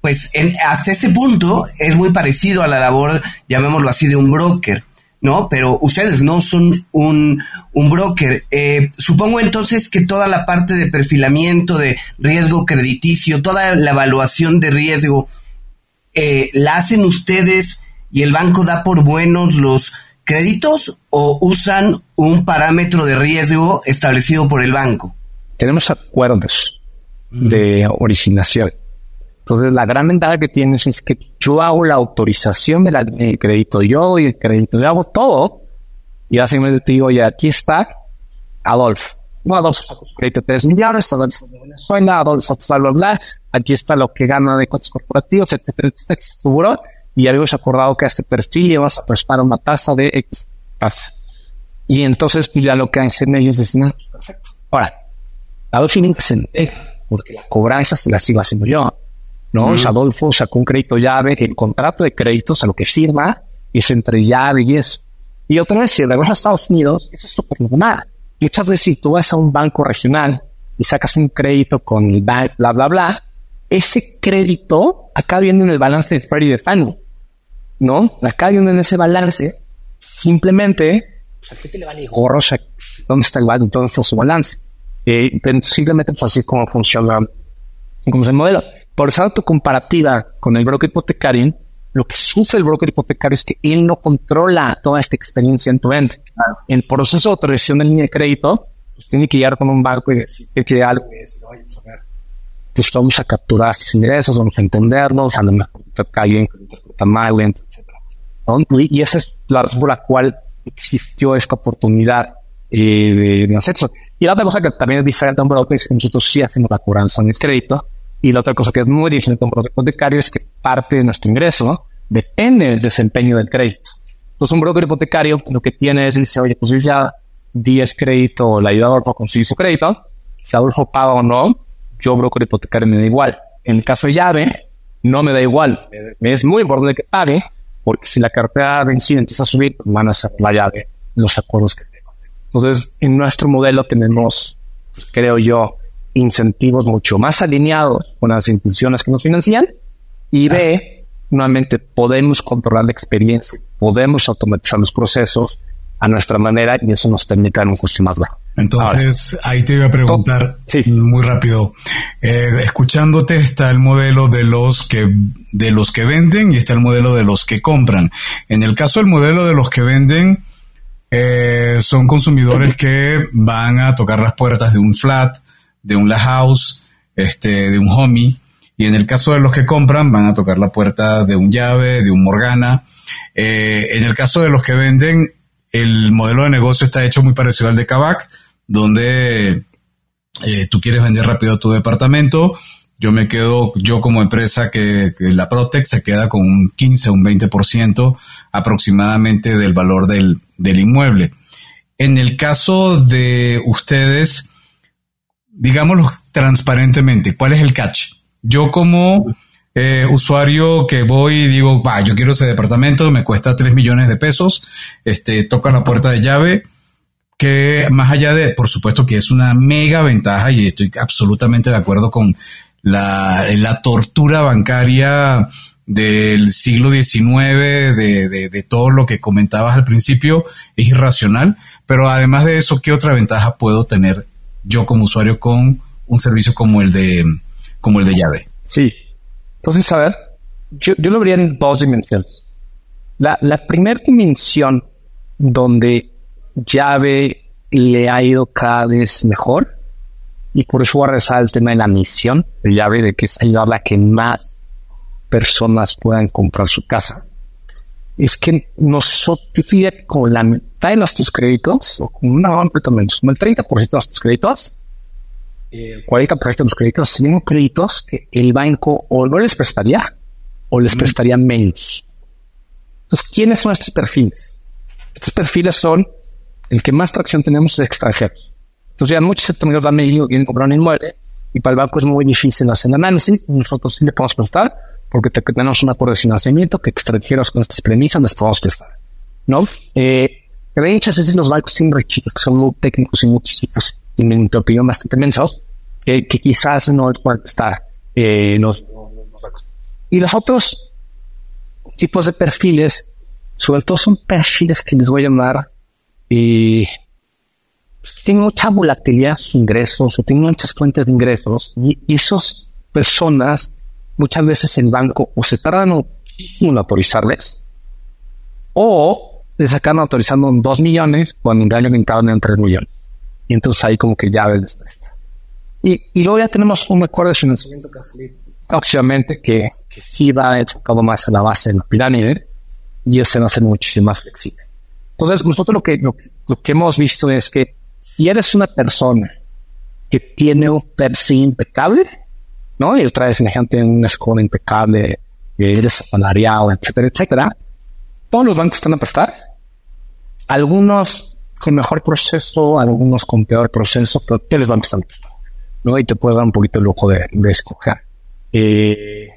pues hasta ese punto es muy parecido a la labor, llamémoslo así, de un broker, ¿no? Pero ustedes no son un, un broker. Eh, supongo entonces que toda la parte de perfilamiento de riesgo crediticio, toda la evaluación de riesgo, eh, ¿la hacen ustedes y el banco da por buenos los créditos o usan un parámetro de riesgo establecido por el banco? Tenemos acuerdos de originación entonces, la gran ventaja que tienes es que yo hago la autorización del crédito, yo y el crédito, yo hago todo. Y básicamente te digo, oye, aquí está Adolfo. No, Adolfo crédito de 3 millones, Adolfo de Venezuela, Adolfo bla, bla, bla. Aquí está lo que gana de cuentos corporativos, etcétera, etcétera, seguro. Y ya acordado que a este perfil vas a prestar una tasa de X tasa. Y entonces, pues ya lo que hacen ellos es, no, perfecto. Ahora, Adolfo tiene que se porque la cobranza se la sigo haciendo yo. ¿No? Adolfo sacó un crédito llave, el contrato de créditos a lo que firma es entre llave y eso. Y otra vez, si regreso a Estados Unidos, eso es súper normal. Muchas veces si tú vas a un banco regional y sacas un crédito con el bank, bla, bla, bla, ese crédito acá viene en el balance de Freddie de Fannie, ¿no? Acá viene en ese balance, simplemente, pues, ¿a qué te le vale gorro? O sea, ¿dónde está el balance? ¿Dónde está su balance? Eh, simplemente pues así es como funciona, como es el modelo. Por eso tu comparativa con el broker hipotecario, lo que sufre el broker hipotecario es que él no controla toda esta experiencia en tu ente. El proceso de autorización de línea de crédito, pues tiene que llegar con un banco y decir que algo es, pues vamos a capturar estos ingresos, vamos a entendernos, a lo mejor te cae mal, etc. Y esa es la razón por la cual existió esta oportunidad eh, de, hacer eso. Y la otra cosa que también es diferente a un broker es que nosotros sí hacemos la cobranza en el crédito. Y la otra cosa que es muy diferente un broker hipotecario es que parte de nuestro ingreso depende del desempeño del crédito. Entonces, un broker hipotecario lo que tiene es, dice, oye, pues ya di el crédito, le ayuda a Adolfo conseguir su crédito. Si Adolfo paga o no, yo, broker hipotecario, me da igual. En el caso de llave, no me da igual. Me es muy importante que pague, porque si la cartera vencida empieza a subir, pues van a ser la llave los acuerdos que tengo. Entonces, en nuestro modelo tenemos, pues, creo yo, incentivos mucho más alineados con las instituciones que nos financian y B, nuevamente podemos controlar la experiencia, podemos automatizar los procesos a nuestra manera y eso nos permite dar un costo más bajo. Entonces, ahí te iba a preguntar muy rápido. Eh, escuchándote está el modelo de los que de los que venden y está el modelo de los que compran. En el caso del modelo de los que venden, eh, son consumidores que van a tocar las puertas de un flat, de un la house, este, de un homie. Y en el caso de los que compran, van a tocar la puerta de un llave, de un Morgana. Eh, en el caso de los que venden, el modelo de negocio está hecho muy parecido al de Kavak donde eh, tú quieres vender rápido tu departamento, yo me quedo, yo como empresa que, la Protec se queda con un 15 o un 20% aproximadamente del valor del, inmueble. En el caso de ustedes, digámoslo transparentemente, ¿cuál es el catch? Yo como eh, usuario que voy y digo, va, yo quiero ese departamento, me cuesta 3 millones de pesos, este, toca la puerta de llave, que más allá de, por supuesto que es una mega ventaja y estoy absolutamente de acuerdo con la, la tortura bancaria del siglo XIX, de, de, de, todo lo que comentabas al principio, es irracional, pero además de eso, ¿qué otra ventaja puedo tener yo como usuario con un servicio como el de, como el de llave? Sí. Entonces, a ver, yo, yo lo vería en dos dimensiones. La, la primera dimensión donde llave le ha ido cada vez mejor y por eso voy a resaltar el tema de la misión de llave de que es ayudar a que más personas puedan comprar su casa. Es que nosotros, con la de nuestros créditos, o con una amplia menos, como el 30% de nuestros créditos, el 40% de los créditos son créditos que el banco o no les prestaría o les prestaría menos. Entonces, ¿quiénes son estos perfiles? Estos perfiles son el que más tracción tenemos es extranjeros. Entonces ya muchos extranjeros de México quieren comprar un inmueble y para el banco es muy difícil hacer análisis. Nosotros sí le podemos prestar porque tenemos un acuerdo de financiamiento que extranjeros con estas premisas les podemos prestar. ¿No? Eh, de hecho, es los bancos tienen requisitos que son muy técnicos y muy chiquitos y en mi opinión bastante mensos que, que quizás no pueden estar eh, los, Y los otros tipos de perfiles, sobre todo son perfiles que les voy a llamar y tienen mucha volatilidad sus ingresos o tienen muchas fuentes de ingresos y, esas personas muchas veces el banco o se tardan muchísimo en autorizarles o les sacan autorizando 2 millones cuando en año entraron en 3 millones. Y entonces ahí como que ya presta. Y, y luego ya tenemos un acuerdo de financiamiento que ha salido próximamente que, que sí va enfocado más en la base de la pirámide y ese va a ser muchísimo más flexible. Entonces, nosotros lo que, lo, que hemos visto es que si eres una persona que tiene un perfil impecable, ¿no? Y otra vez, gente en una escuela impecable, eres asalariado, etcétera, etcétera, todos los bancos están a prestar. Algunos con mejor proceso, algunos con peor proceso, pero todos los bancos están a prestar, ¿no? Y te puedes dar un poquito el lujo de, escoger. Eh,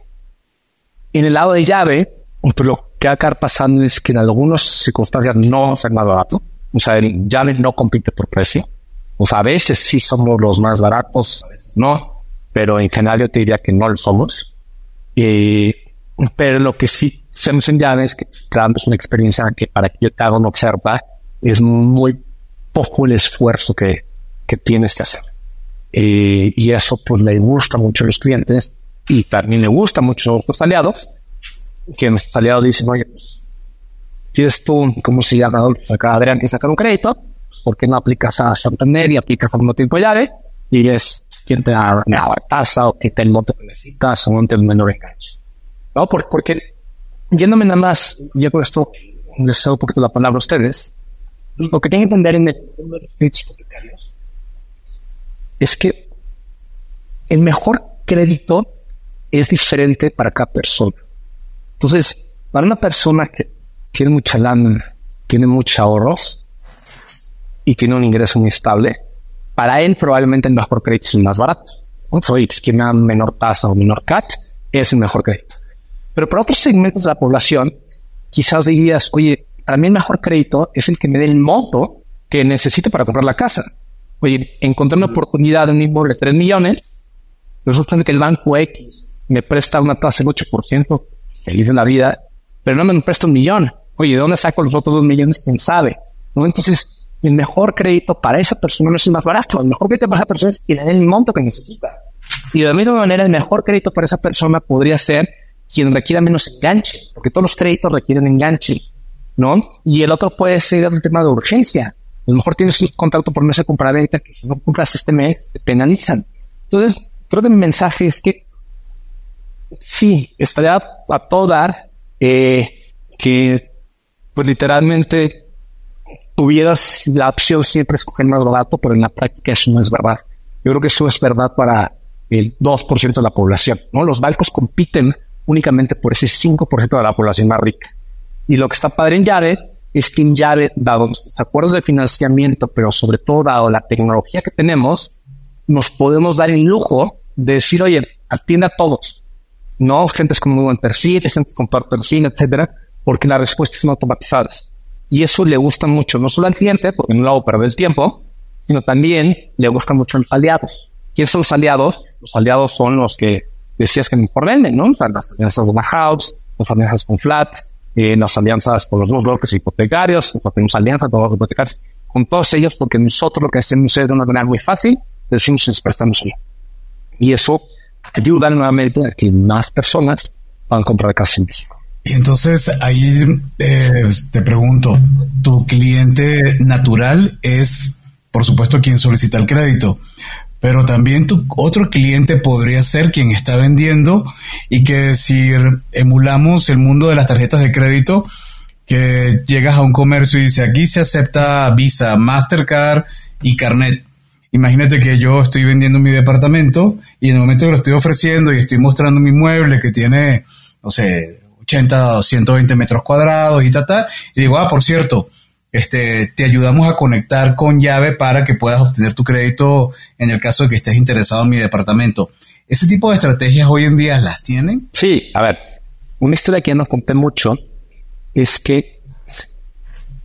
en el lado de llave, pues lo que va a acabar pasando es que en algunas circunstancias no va a ser más barato. O sea, el llave no compite por precio. Pues a veces sí somos los más baratos, no, pero en general yo te diría que no lo somos. Eh, pero lo que sí hacemos en llave es que es una experiencia que para que yo te haga una observa es muy poco el esfuerzo que, que tienes que hacer. Eh, y eso pues le gusta mucho a los clientes y también le gusta mucho a nuestros aliados, que nuestros aliados dicen, oye, tienes tú, ¿cómo se llama? Acá Adrián que sacar un crédito, ¿por qué no aplicas a Santander y aplicas a un tiempo llave? Y es quien te da la tasa o que te el monto que necesitas o el menor enganche. ¿No? Porque, porque yéndome nada más, ya con esto les sé un poquito la palabra a ustedes, lo que tienen que entender en el mundo de los créditos hipotecarios es que el mejor crédito es diferente para cada persona. Entonces, para una persona que tiene mucha lana, tiene muchos ahorros y tiene un ingreso muy estable, para él probablemente el mejor crédito es el más barato. Oye, si tiene una menor tasa o menor CAT, es el mejor crédito. Pero para otros segmentos de la población, quizás dirías, oye, para mí el mejor crédito es el que me dé el monto que necesite para comprar la casa. Oye, encontré una oportunidad de un inmueble de 3 millones, resulta que el banco X me presta una tasa del 8%, feliz de la vida, pero no me presta un millón. Oye, ¿de dónde saco los otros dos millones? ¿Quién sabe? ¿No? Entonces, el mejor crédito para esa persona no es el más barato. El mejor crédito para esa persona es que le dé el monto que necesita. Y de la misma manera, el mejor crédito para esa persona podría ser quien requiera menos enganche, porque todos los créditos requieren enganche, ¿no? Y el otro puede ser el tema de urgencia. A lo mejor tienes un contrato por mes de compra-venta que si no compras este mes te penalizan. Entonces, creo que mi mensaje es que sí, estaría a todo dar eh, que, pues literalmente, tuvieras la opción siempre de escoger más barato, pero en la práctica eso no es verdad. Yo creo que eso es verdad para el 2% de la población, ¿no? Los bancos compiten únicamente por ese 5% de la población más rica. Y lo que está padre en Llave es que en Llave, dado nuestros acuerdos de financiamiento, pero sobre todo dado la tecnología que tenemos, nos podemos dar el lujo de decir, oye, atiende a todos. No gentes con muy buen perfil, gentes con perfil, etcétera, porque las respuestas son automatizadas. Y eso le gusta mucho, no solo al cliente, porque no le hago perder el tiempo, sino también le gusta mucho a los aliados. ¿Quiénes son los aliados? Los aliados son los que decías que mejor venden, ¿no? O sea, las alianzas de House, las alianzas con Flat, eh, las alianzas con los dos bloques hipotecarios, tenemos alianzas con los hipotecarios, con todos ellos, porque nosotros lo que hacemos es de una manera muy fácil, decimos nos prestamos ahí. Y eso ayuda nuevamente a que más personas puedan comprar casa en México. Y entonces ahí eh, te pregunto, ¿tu cliente natural es, por supuesto, quien solicita el crédito? Pero también tu otro cliente podría ser quien está vendiendo y que si emulamos el mundo de las tarjetas de crédito, que llegas a un comercio y dice aquí se acepta Visa, Mastercard y Carnet. Imagínate que yo estoy vendiendo mi departamento y en el momento que lo estoy ofreciendo y estoy mostrando mi mueble que tiene, no sé, 80 o 120 metros cuadrados y tal, ta, y digo, ah, por cierto, este, te ayudamos a conectar con llave para que puedas obtener tu crédito en el caso de que estés interesado en mi departamento. ¿Ese tipo de estrategias hoy en día las tienen? Sí, a ver, una historia que ya nos conté mucho es que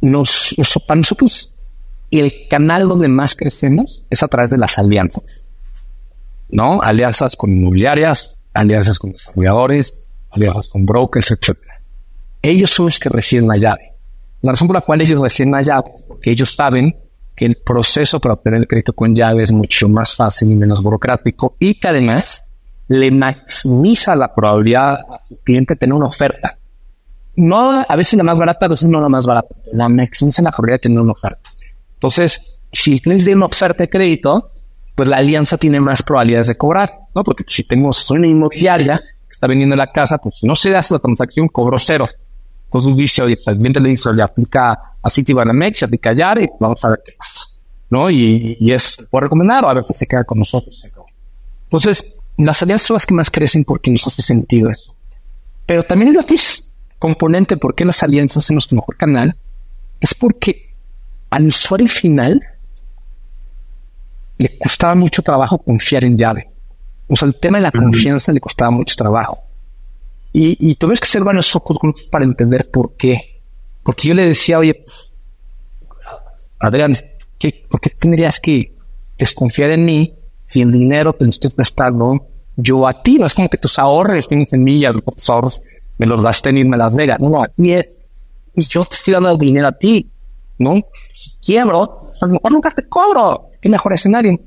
nos, para nosotros el canal donde más crecemos es a través de las alianzas, ¿no? Alianzas con inmobiliarias, alianzas con desarrolladores, alianzas con brokers, etc. Ellos son los que reciben la llave. La razón por la cual ellos reciben la llave es porque ellos saben que el proceso para obtener el crédito con llave es mucho más fácil y menos burocrático y que además le maximiza la probabilidad a su cliente de tener una oferta. No a veces la más barata, a veces no la más barata, la maximiza la probabilidad de tener una oferta. Entonces, si el cliente tiene una oferta de crédito, pues la alianza tiene más probabilidades de cobrar, ¿no? Porque si tenemos una inmobiliaria que está vendiendo la casa, pues si no se hace la transacción, cobro cero y también le dice, le aplica a Citibanamex, aplica a Yare vamos a ver qué pasa. ¿No? Y, y es, puedo recomendar o a veces se queda con nosotros. Entonces, las alianzas son las que más crecen porque nos hace sentido eso. Pero también el otro componente por qué las alianzas son nuestro mejor canal es porque al usuario final le costaba mucho trabajo confiar en llave. O sea, el tema de la confianza le costaba mucho trabajo. Y, y tuvimos que ser varios ojos para entender por qué. Porque yo le decía, oye, Adrián, ¿qué, ¿por qué tendrías que desconfiar en mí si el dinero te lo estoy prestando yo a ti. No es como que tus ahorros tienes en mí tus ahorros me los gasté en irme a Las Vegas. No, no, aquí es, pues yo te estoy dando el dinero a ti, ¿no? Si quiebro, a lo mejor nunca te cobro. Qué mejor escenario.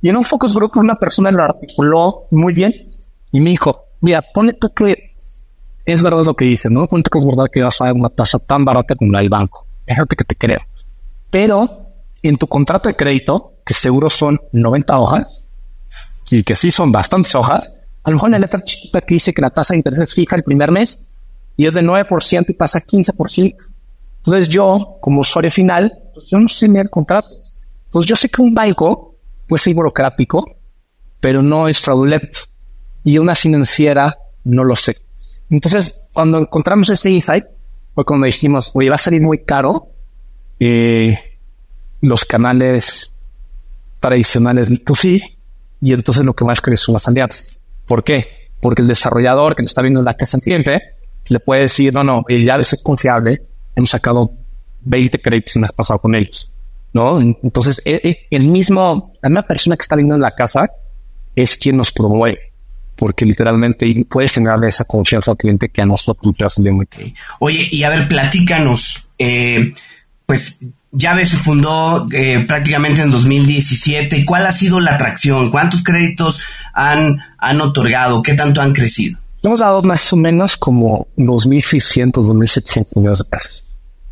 Y en un focus group una persona lo articuló muy bien y me dijo, mira, pone tú que es verdad lo que dices, ¿no? Es verdad que vas a dar una tasa tan barata como la del banco. Déjate que te creo. Pero en tu contrato de crédito, que seguro son 90 hojas, y que sí son bastantes hojas, a lo mejor la letra chiquita que dice que la tasa de interés es fija el primer mes y es de 9% y pasa a 15%. Entonces yo, como usuario final, pues yo no sé leer contratos. Entonces yo sé que un banco puede ser burocrático, pero no es fraudulento. Y una financiera no lo sé. Entonces, cuando encontramos ese insight, fue cuando dijimos, oye, va a salir muy caro eh, los canales tradicionales tú sí, y entonces lo que más crees son las alianzas. ¿Por qué? Porque el desarrollador que está viendo la casa en cliente le puede decir, no, no, ya es confiable, hemos sacado 20 créditos y me has pasado con ellos. ¿No? Entonces, e, e, el mismo, la misma persona que está viendo en la casa es quien nos promueve porque literalmente puede generarle esa confianza al cliente que a nosotros nos hace muy okay. Oye, y a ver, platícanos, eh, pues Llave se fundó eh, prácticamente en 2017. ¿Cuál ha sido la atracción? ¿Cuántos créditos han, han otorgado? ¿Qué tanto han crecido? Hemos dado más o menos como 2.600, 2.700 millones de pesos.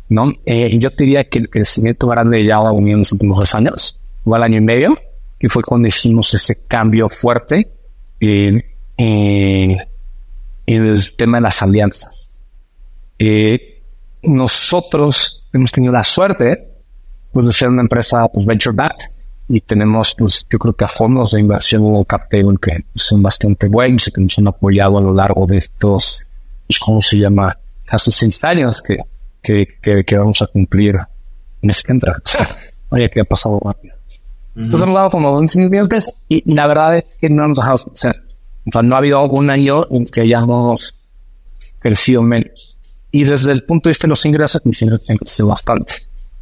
¿no? Eh, yo diría que el crecimiento grande ya ha venido en los últimos dos años, o al año y medio, que fue cuando hicimos ese cambio fuerte en, en, el tema de las alianzas. Eh, nosotros hemos tenido la suerte pues de ser una empresa pues venture backed y tenemos pues yo creo que a fondos de inversión o capital que son bastante buenos y que nos han apoyado a lo largo de estos pues, ¿cómo se llama? casi seis años que, que, que, vamos a cumplir mes que entra. Oye, que ha pasado rápido. Entonces hemos dado como 11 millones y, y, la verdad es que no hemos dejado o sea, no ha habido algún año en que hayamos crecido menos. Y desde el punto de vista de los ingresos, mis ingresos han crecido bastante.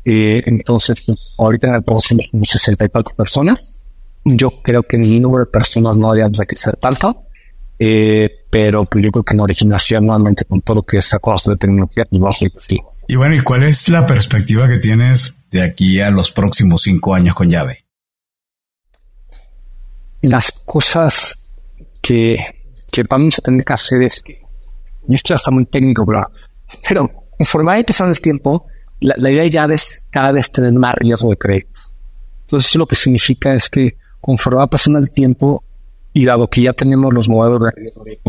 Eh, entonces, pues, ahorita en el proceso somos 60 y tantas personas. Yo creo que en el número de personas no deberíamos de crecer tanto. Eh, pero pues, yo creo que en originación nuevamente con todo lo que es a costo de tecnología, vamos a sí. Y bueno, ¿y cuál es la perspectiva que tienes de aquí a los próximos cinco años con llave? Las cosas que, que vamos a tener que hacer es que, y esto ya está muy técnico, pero, pero conforme vaya pasando el tiempo, la, idea ya es cada vez tener más riesgo de crédito. Entonces, lo que significa es que conforme va pasando el tiempo y dado que ya tenemos los modelos de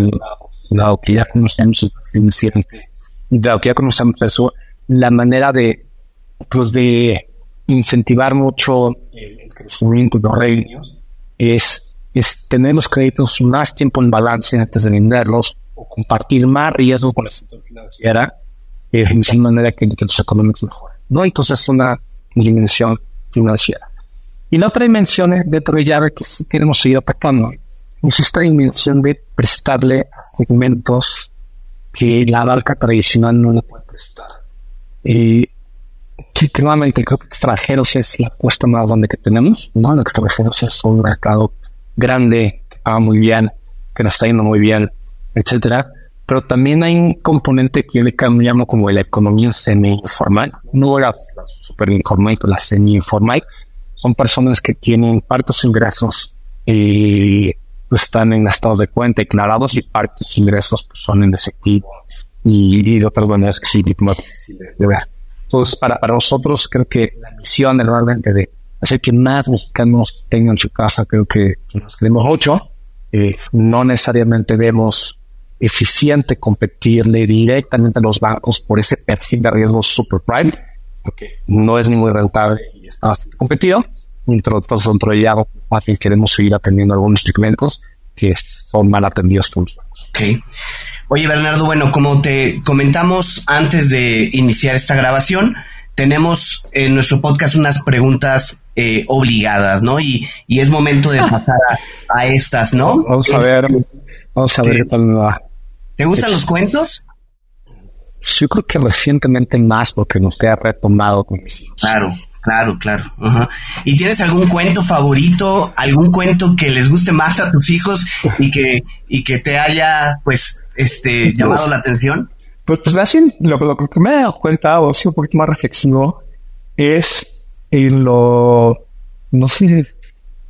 dado que ya conocemos el financiero, dado que ya conocemos eso, la manera de, pues de incentivar mucho el, crecimiento de los revenues es, es tener los créditos más tiempo en balance antes de venderlos o compartir más riesgo con la sector financiera eh, de manera que, los económicos mejoren. ¿no? Entonces es una dimensión financiera. Y la otra dimensión de llave que queremos seguir atacando es esta dimensión de prestarle a segmentos que la banca tradicional no le puede prestar. Y que, normalmente creo que extranjeros es la cuesta más grande que tenemos, ¿no? Los extranjeros es un mercado grande, que paga muy bien, que nos está yendo muy bien, etcétera pero también hay un componente que yo le llamo como la economía semi-informal. No era super informal, pero la semi-informal. Son personas que tienen partes ingresos y están en estados de cuenta declarados y partes ingresos pues, son en efectivo y, de otras maneras que sí, de ver. Entonces, para, para nosotros creo que la misión realmente de hacer que más mexicanos tengan su casa, creo que nos queremos mucho. Eh, no necesariamente vemos eficiente competirle directamente a los bancos por ese perfil de riesgo super prime, porque no es ni muy rentable y está bastante competido. Mientras nosotros ya fácil queremos seguir atendiendo algunos segmentos que son mal atendidos por los bancos. Ok. Oye, Bernardo, bueno, como te comentamos antes de iniciar esta grabación, tenemos en nuestro podcast unas preguntas eh, obligadas, ¿no? Y, y, es momento de pasar a, estas, ¿no? Vamos a ver, vamos a ver qué tal me va. ¿Te gustan los cuentos? Yo creo que recientemente más porque nos ha retomado con mis Claro. Claro, claro. ¿Y tienes algún cuento favorito, algún cuento que les guste más a tus hijos y que, y que te haya, pues, este, llamado la atención? Pues, pues más lo, que me he dado cuenta, o sido un poquito más reflexivo, es en lo, no sé,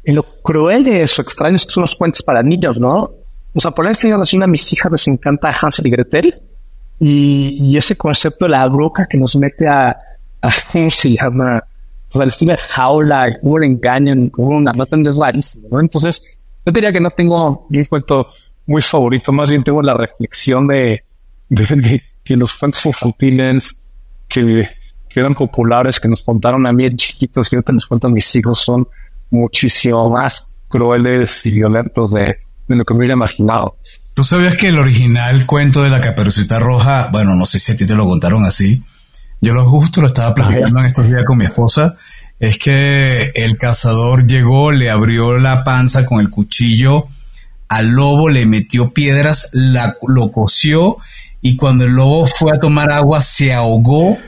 en lo cruel de eso, extraños que son los cuentos para niños, ¿no? O sea, por ejemplo, a mis hijas les encanta Hansel y Gretel y, ese concepto de la bruja que nos mete a, a ¿cómo se llama? O sea, el estilo de jaula, engaño, una nota es rarísimo, ¿no? Entonces, yo diría que no tengo un cuento muy favorito, más bien tengo la reflexión de, de, que los cuentos infantiles que, que, eran populares, que nos contaron a mí chiquitos, que ahorita les cuento a mis hijos, son muchísimo más crueles y violentos de, de lo que me hubiera imaginado. ¿Tú sabías que el original cuento de la caperucita roja, bueno, no sé si a ti te lo contaron así, yo lo justo lo estaba platicando en estos días con mi esposa, es que el cazador llegó, le abrió la panza con el cuchillo al lobo, le metió piedras, la, lo coció y cuando el lobo fue a tomar agua se ahogó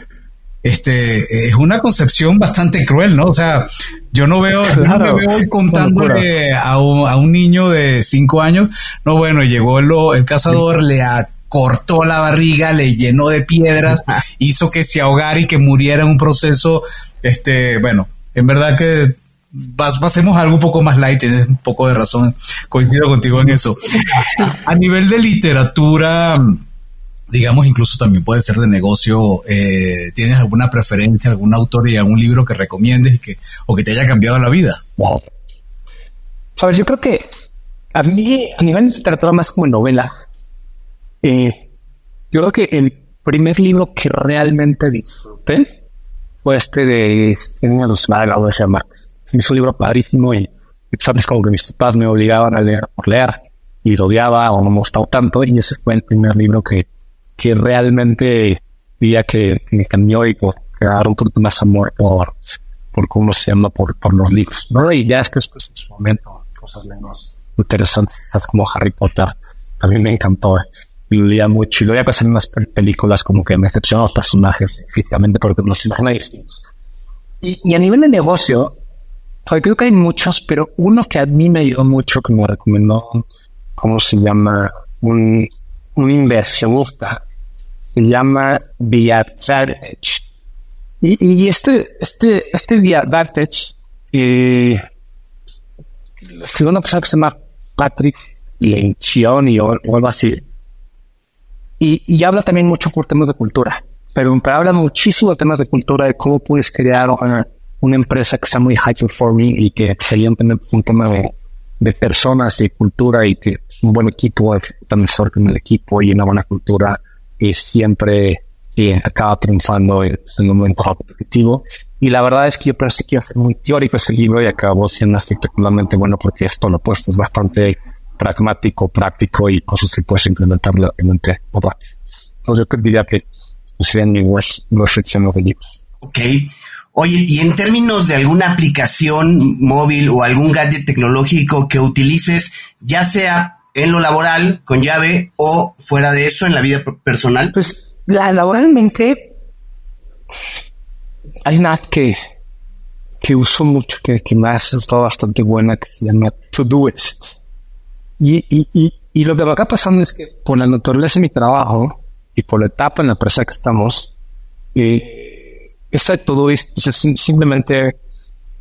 este, es una concepción bastante cruel, ¿no? O sea, yo no veo, no me veo hoy contándole a un, a un, niño de cinco años, no, bueno, llegó el, el cazador, le cortó la barriga, le llenó de piedras, hizo que se ahogara y que muriera en un proceso, este, bueno, en verdad que pasemos algo un poco más light, tienes un poco de razón, coincido contigo en eso. A nivel de literatura, digamos, incluso también puede ser de negocio. Eh, ¿Tienes alguna preferencia, algún autor y algún libro que recomiendes y que, o que te haya cambiado la vida? Wow. Sabes, yo creo que a mí, a nivel de literatura más como novela, eh, yo creo que el primer libro que realmente disfruté fue este de Cien los Malagados de Marx. Es un libro padrísimo y, sabes como que mis papás me obligaban a leer por leer y lo odiaba o no me gustaba tanto y ese fue el primer libro que que realmente diría que me cambió y por crear un poquito más amor por, por cómo se llama, por, por los libros, ¿no? Y ya es que después en su momento, cosas menos interesantes, quizás como Harry Potter, a mí me encantó. Lo leía mucho y lo veía pasar en unas películas como que me decepcionan los personajes físicamente porque los imaginan distintos. Y, y a nivel de negocio, creo que hay muchos, pero uno que a mí me ayudó mucho, que me recomendó, ¿cómo se llama? Un, un inversionista se llama Viadvartech. Y, y este, este, este Viadvartech, eh, una persona que se llama Patrick Lencioni o, o algo así. Y, y, habla también mucho por temas de cultura, pero, habla muchísimo de temas de cultura, de cómo puedes crear una, una empresa que sea muy high performing y que sería tener un tema de, de, personas y cultura y que es un buen equipo, también con el equipo y una buena cultura y siempre acaba triunfando en, un momento competitivo. Y la verdad es que yo pensé que iba a ser muy teórico ese libro y acabó siendo espectacularmente bueno porque esto lo opuesto es bastante pragmático, práctico y cosas que puedes implementar rápidamente. Entonces yo diría que serían mis reflexiones de libros. Ok. Oye, y en términos de alguna aplicación móvil o algún gadget tecnológico que utilices, ya sea en lo laboral con llave o fuera de eso en la vida personal? Pues la, laboralmente hay una que, que uso mucho, que, que me ha estado bastante buena, que se llama Todoist. Y, y, y, y lo que va acá pasando es que por la naturaleza de mi trabajo y por la etapa en la empresa que estamos, eh, esa Todoist pues simplemente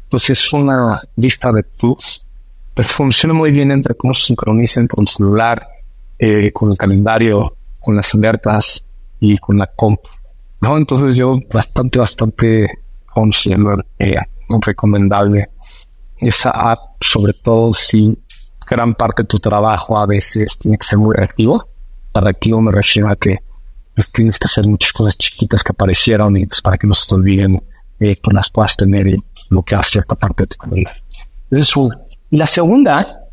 pues es una lista de tools pues funciona muy bien entre cómo se sincronizan con el celular, eh, con el calendario, con las alertas y con la comp. ¿no? Entonces yo bastante, bastante considero eh, recomendable esa app, sobre todo si gran parte de tu trabajo a veces tiene que ser muy reactivo. Para reactivo me refiero a que pues, tienes que hacer muchas cosas chiquitas que aparecieron y pues, para que no se te olviden eh, que las puedas tener y bloquear cierta parte de tu calendario. Es un y la segunda,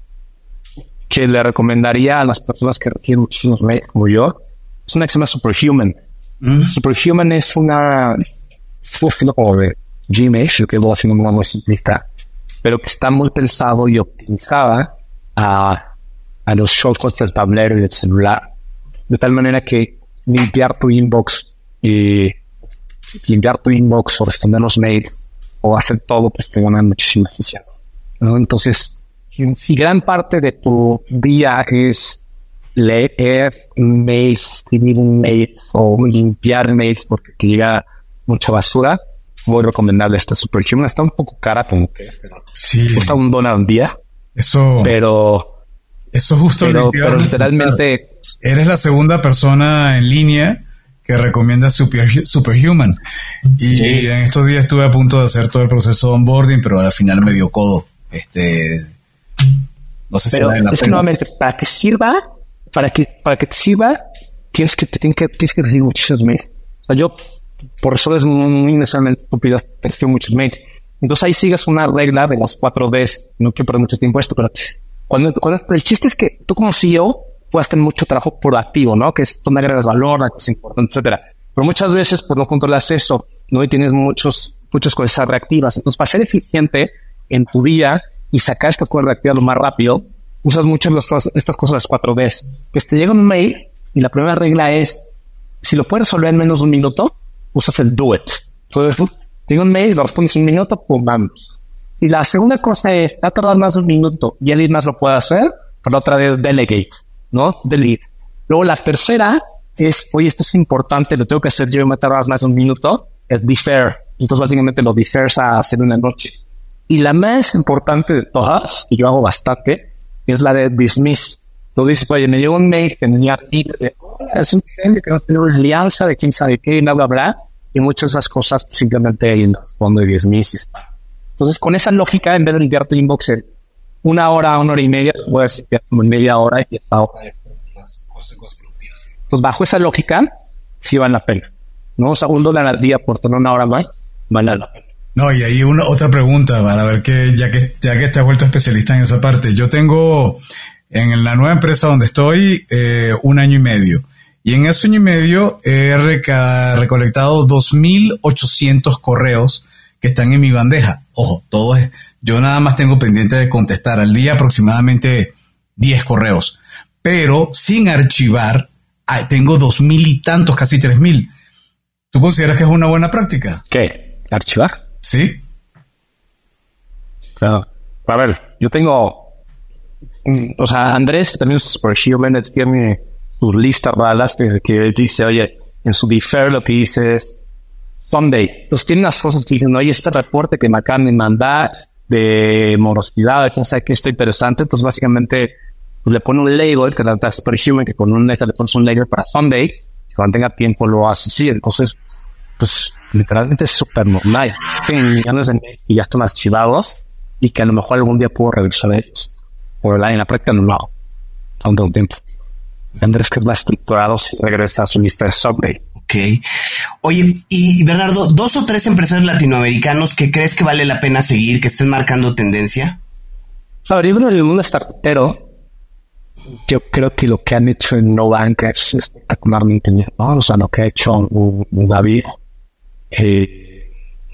que le recomendaría a las personas que reciben muchísimos mails como yo, es una que se llama Superhuman. Mm. Superhuman es una, como de Gmail, que lo haciendo una muy simplista, pero que está muy pensado y optimizada a, a los shortcuts del tablero y del celular. De tal manera que limpiar tu inbox y limpiar tu inbox o responder los mails o hacer todo, pues te ganan muchísima eficiencia. ¿No? Entonces, si, gran parte de tu día es leer mails, escribir mails o limpiar mails porque te llega mucha basura, muy recomendable esta Superhuman. Está un poco cara como que es, pero sí. cuesta un dólar al día. Eso. Pero. Eso justo. Pero, pero literalmente. Eres la segunda persona en línea que recomienda Super, Superhuman. Y sí. en estos días estuve a punto de hacer todo el proceso de onboarding, pero al final me dio codo. Este. No sé pero si vale es que nuevamente, para que sirva, para que, para que te sirva, tienes que, tienes que, tienes que recibir muchísimos mails. O sea, yo por eso es muy necesariamente estúpido, te muchos mails. Entonces ahí sigues una regla de las cuatro Ds. No quiero perder mucho tiempo esto, pero cuando, cuando el chiste es que tú como CEO puedas tener mucho trabajo proactivo, ¿no? Que es donde agregas valor, que es importante, etcétera. Pero muchas veces, pues no controlas eso, ¿no? Y tienes muchos, muchas cosas reactivas. Entonces, para ser eficiente en tu día y sacar estas cosas reactivas lo más rápido, usas muchas de estas cosas, las cuatro Ds. Que te llega un mail y la primera regla es, si lo puedes resolver en menos de un minuto, usas el do it. Entonces, tengo un mail, lo respondes en un minuto, pues vamos. Y la segunda cosa es, va a tardar más de un minuto y alguien más lo puede hacer, pero otra vez delegate, ¿no? Delete. Luego la tercera es, oye, esto es importante, lo tengo que hacer yo y me tardas más de un minuto, es defer. Entonces básicamente lo defers a hacer una noche. Y la más importante de todas, que yo hago bastante, es la de dismiss. Tú dices, oye, me llegó un mail que tenía de, es un gente que a tener una alianza de quién sabe qué, bla, bla, bla. Y muchas de esas cosas simplemente hay en el fondo de dismiss y. Entonces, con esa lógica, en vez de limpiar tu inbox en una hora, una hora y media, puedes limpiar como en media hora y esta hora. Entonces, bajo esa lógica, sí vale la pena. ¿no? O sea, un dólar al día por tener una hora más, vale la pena. No, y ahí una otra pregunta para ver que ya que ya que te vuelto especialista en esa parte. Yo tengo en la nueva empresa donde estoy eh, un año y medio. Y en ese año y medio he recolectado 2.800 correos que están en mi bandeja. Ojo, todo es, yo nada más tengo pendiente de contestar al día aproximadamente 10 correos, pero sin archivar, tengo 2.000 y tantos, casi 3.000. ¿Tú consideras que es una buena práctica? ¿Qué? ¿Archivar? Sí. Claro. A ver, yo tengo o sea, Andrés también es Superhuman, tiene sus listas raras que, que dice, oye, en su defer lo que dice es Sunday. Entonces tiene unas cosas que dicen, oye, este reporte que me acaban de mandar de morosidad, que sé que está interesante. Entonces básicamente pues, le pone un label que es Superhuman, que con un le pones un label para Sunday. Cuando tenga tiempo lo hace así. Entonces, pues literalmente es súper normal. Tienen millones de y ya están archivados y que a lo mejor algún día puedo regresar a ellos la, en la práctica no lo hago. Aún tengo tiempo. Andrés que es más estructurado si regresa a su lista de Subway. Ok. Oye, y Bernardo, dos o tres empresarios latinoamericanos que crees que vale la pena seguir, que estén marcando tendencia. A ver, yo creo en el mundo startupero, yo creo que lo que han hecho en No Bank es espectacularmente bien, ¿no? O sea, lo que ha hecho David eh,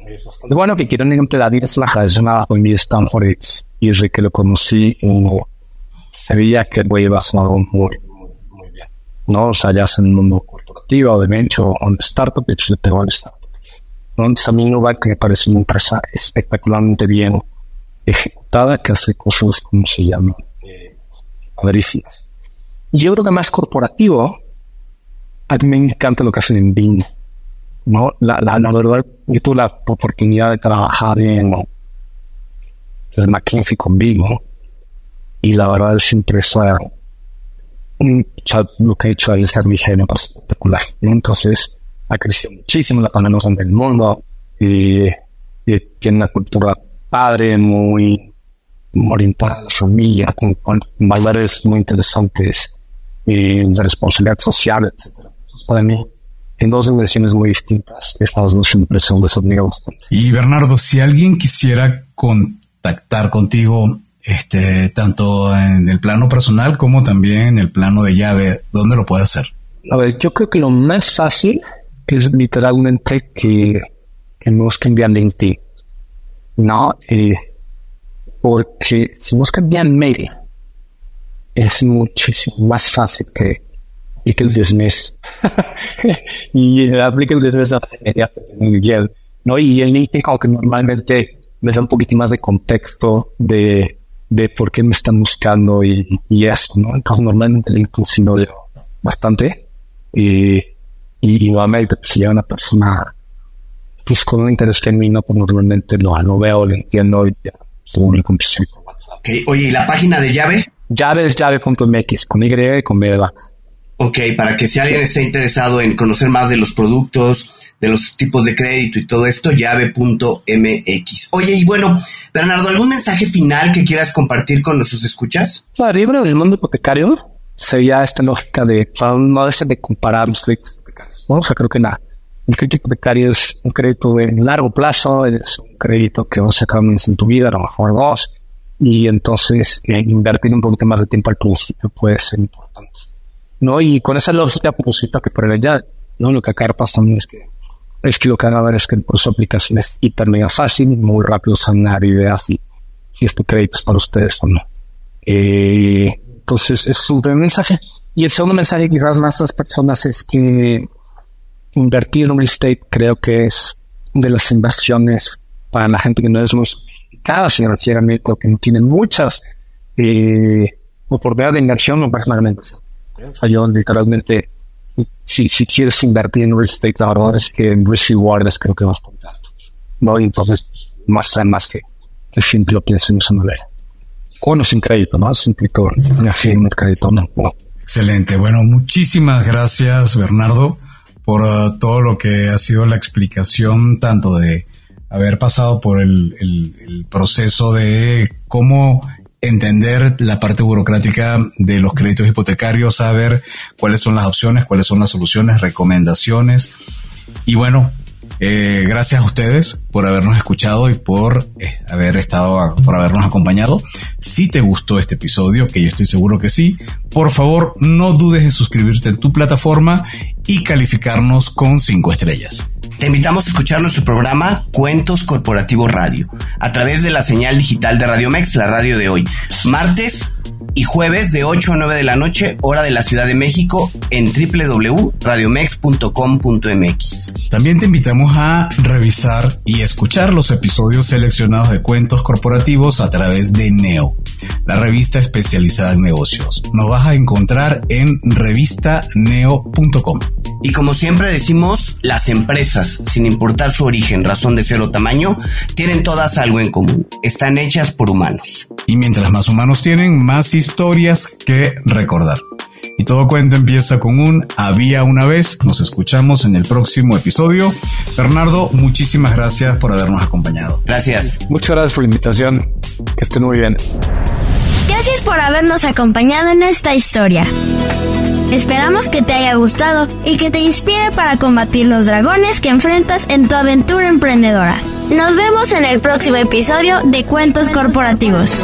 es bastante bueno. Que quiero ejemplo David es la con mi Stanford y desde que lo conocí, uno se veía que iba a ser algo muy, muy, bien. ¿no? O sea, ya sea en el mundo corporativo o de venture o en startup, y yo tengo el startup. ¿no? Entonces a mí Novak me parece una empresa espectacularmente bien ejecutada que hace cosas, como se llama? Eh, padrísimas. Y yo creo que más corporativo, a mí me encanta lo que hacen en Bing. ¿No? La, la, la verdad, yo tuve la oportunidad de trabajar en el McKinsey conmigo y la verdad fue un, lo que he hecho ahí ser mi genio espectacular. Entonces ha crecido muchísimo la pandemia en el mundo y, y, tiene una cultura padre, muy, orientada a la familia, con, con valores muy interesantes y de responsabilidad social, etc. Entonces, para mí, en dos dimensiones muy distintas, estas dos empresas de esos bastante. Y Bernardo, si alguien quisiera con contactar contigo, este, tanto en el plano personal como también en el plano de llave, ¿dónde lo puede hacer? A ver, yo creo que lo más fácil es literalmente que, que nos cambian LinkedIn. No, eh, porque si nos cambian mail, es muchísimo más fácil que, que el dismiss. y el dismiss inmediatamente. ¿no? Y el LinkedIn como que normalmente me da un poquito más de contexto de, de por qué me están buscando y, y eso, ¿no? Entonces normalmente el LinkedIn sí lo bastante y, y, nuevamente pues, si llega una persona pues con un interés genuino, pues normalmente lo, lo veo, lo entiendo y ya, según el conversación. Okay. Oye, ¿y la página de llave? Llave es llave.mx, con Y y con B. Ok, para que si alguien esté interesado en conocer más de los productos, de los tipos de crédito y todo esto, llave.mx. Oye, y bueno, Bernardo, ¿algún mensaje final que quieras compartir con nuestros escuchas? Arriba en el mundo hipotecario sería esta lógica de no dejen de comparar los créditos hipotecarios. O sea, creo que nada. El crédito hipotecario es un crédito en largo plazo, es un crédito que vas a sacar en tu vida, a lo mejor dos, y entonces eh, invertir un poquito más de tiempo al principio puede ser importante. ¿No? Y con esa lógica, pues que por allá, ¿no? Lo que acá también es que es que lo que van a ver es que por su aplicación es hiper mega fácil, muy rápido sanar ideas y si este crédito es para ustedes o no. Eh, entonces, es un primer mensaje. Y el segundo mensaje, quizás más a las personas, es que invertir en real estate creo que es de las inversiones para la gente que no es muy sofisticada financieramente o que no tiene muchas eh, oportunidades de inversión, personalmente. Yo literalmente, si, si quieres invertir en real estate, verdad es que en risk reward es creo que más contacto. ¿no? Y entonces, más, más que, que siempre lo pienso en esa manera. Con o sin crédito, ¿no? Sin crédito, sin crédito, no. Excelente. Bueno, muchísimas gracias, Bernardo, por uh, todo lo que ha sido la explicación, tanto de haber pasado por el, el, el proceso de cómo entender la parte burocrática de los créditos hipotecarios, saber cuáles son las opciones, cuáles son las soluciones, recomendaciones. Y bueno, eh, gracias a ustedes por habernos escuchado y por eh, haber estado, por habernos acompañado. Si te gustó este episodio, que yo estoy seguro que sí, por favor no dudes en suscribirte en tu plataforma y calificarnos con cinco estrellas. Te invitamos a escuchar nuestro programa Cuentos Corporativo Radio a través de la señal digital de Radio Mex, la radio de hoy. Martes y jueves de 8 a 9 de la noche, hora de la Ciudad de México, en www.radiomex.com.mx. También te invitamos a revisar y escuchar los episodios seleccionados de cuentos corporativos a través de Neo, la revista especializada en negocios. Nos vas a encontrar en revistaneo.com. Y como siempre decimos, las empresas, sin importar su origen, razón de ser o tamaño, tienen todas algo en común. Están hechas por humanos. Y mientras más humanos tienen, más historias que recordar. Y todo cuento empieza con un había una vez. Nos escuchamos en el próximo episodio. Bernardo, muchísimas gracias por habernos acompañado. Gracias. Muchas gracias por la invitación. Que estén muy bien. Gracias por habernos acompañado en esta historia. Esperamos que te haya gustado y que te inspire para combatir los dragones que enfrentas en tu aventura emprendedora. Nos vemos en el próximo episodio de Cuentos Corporativos.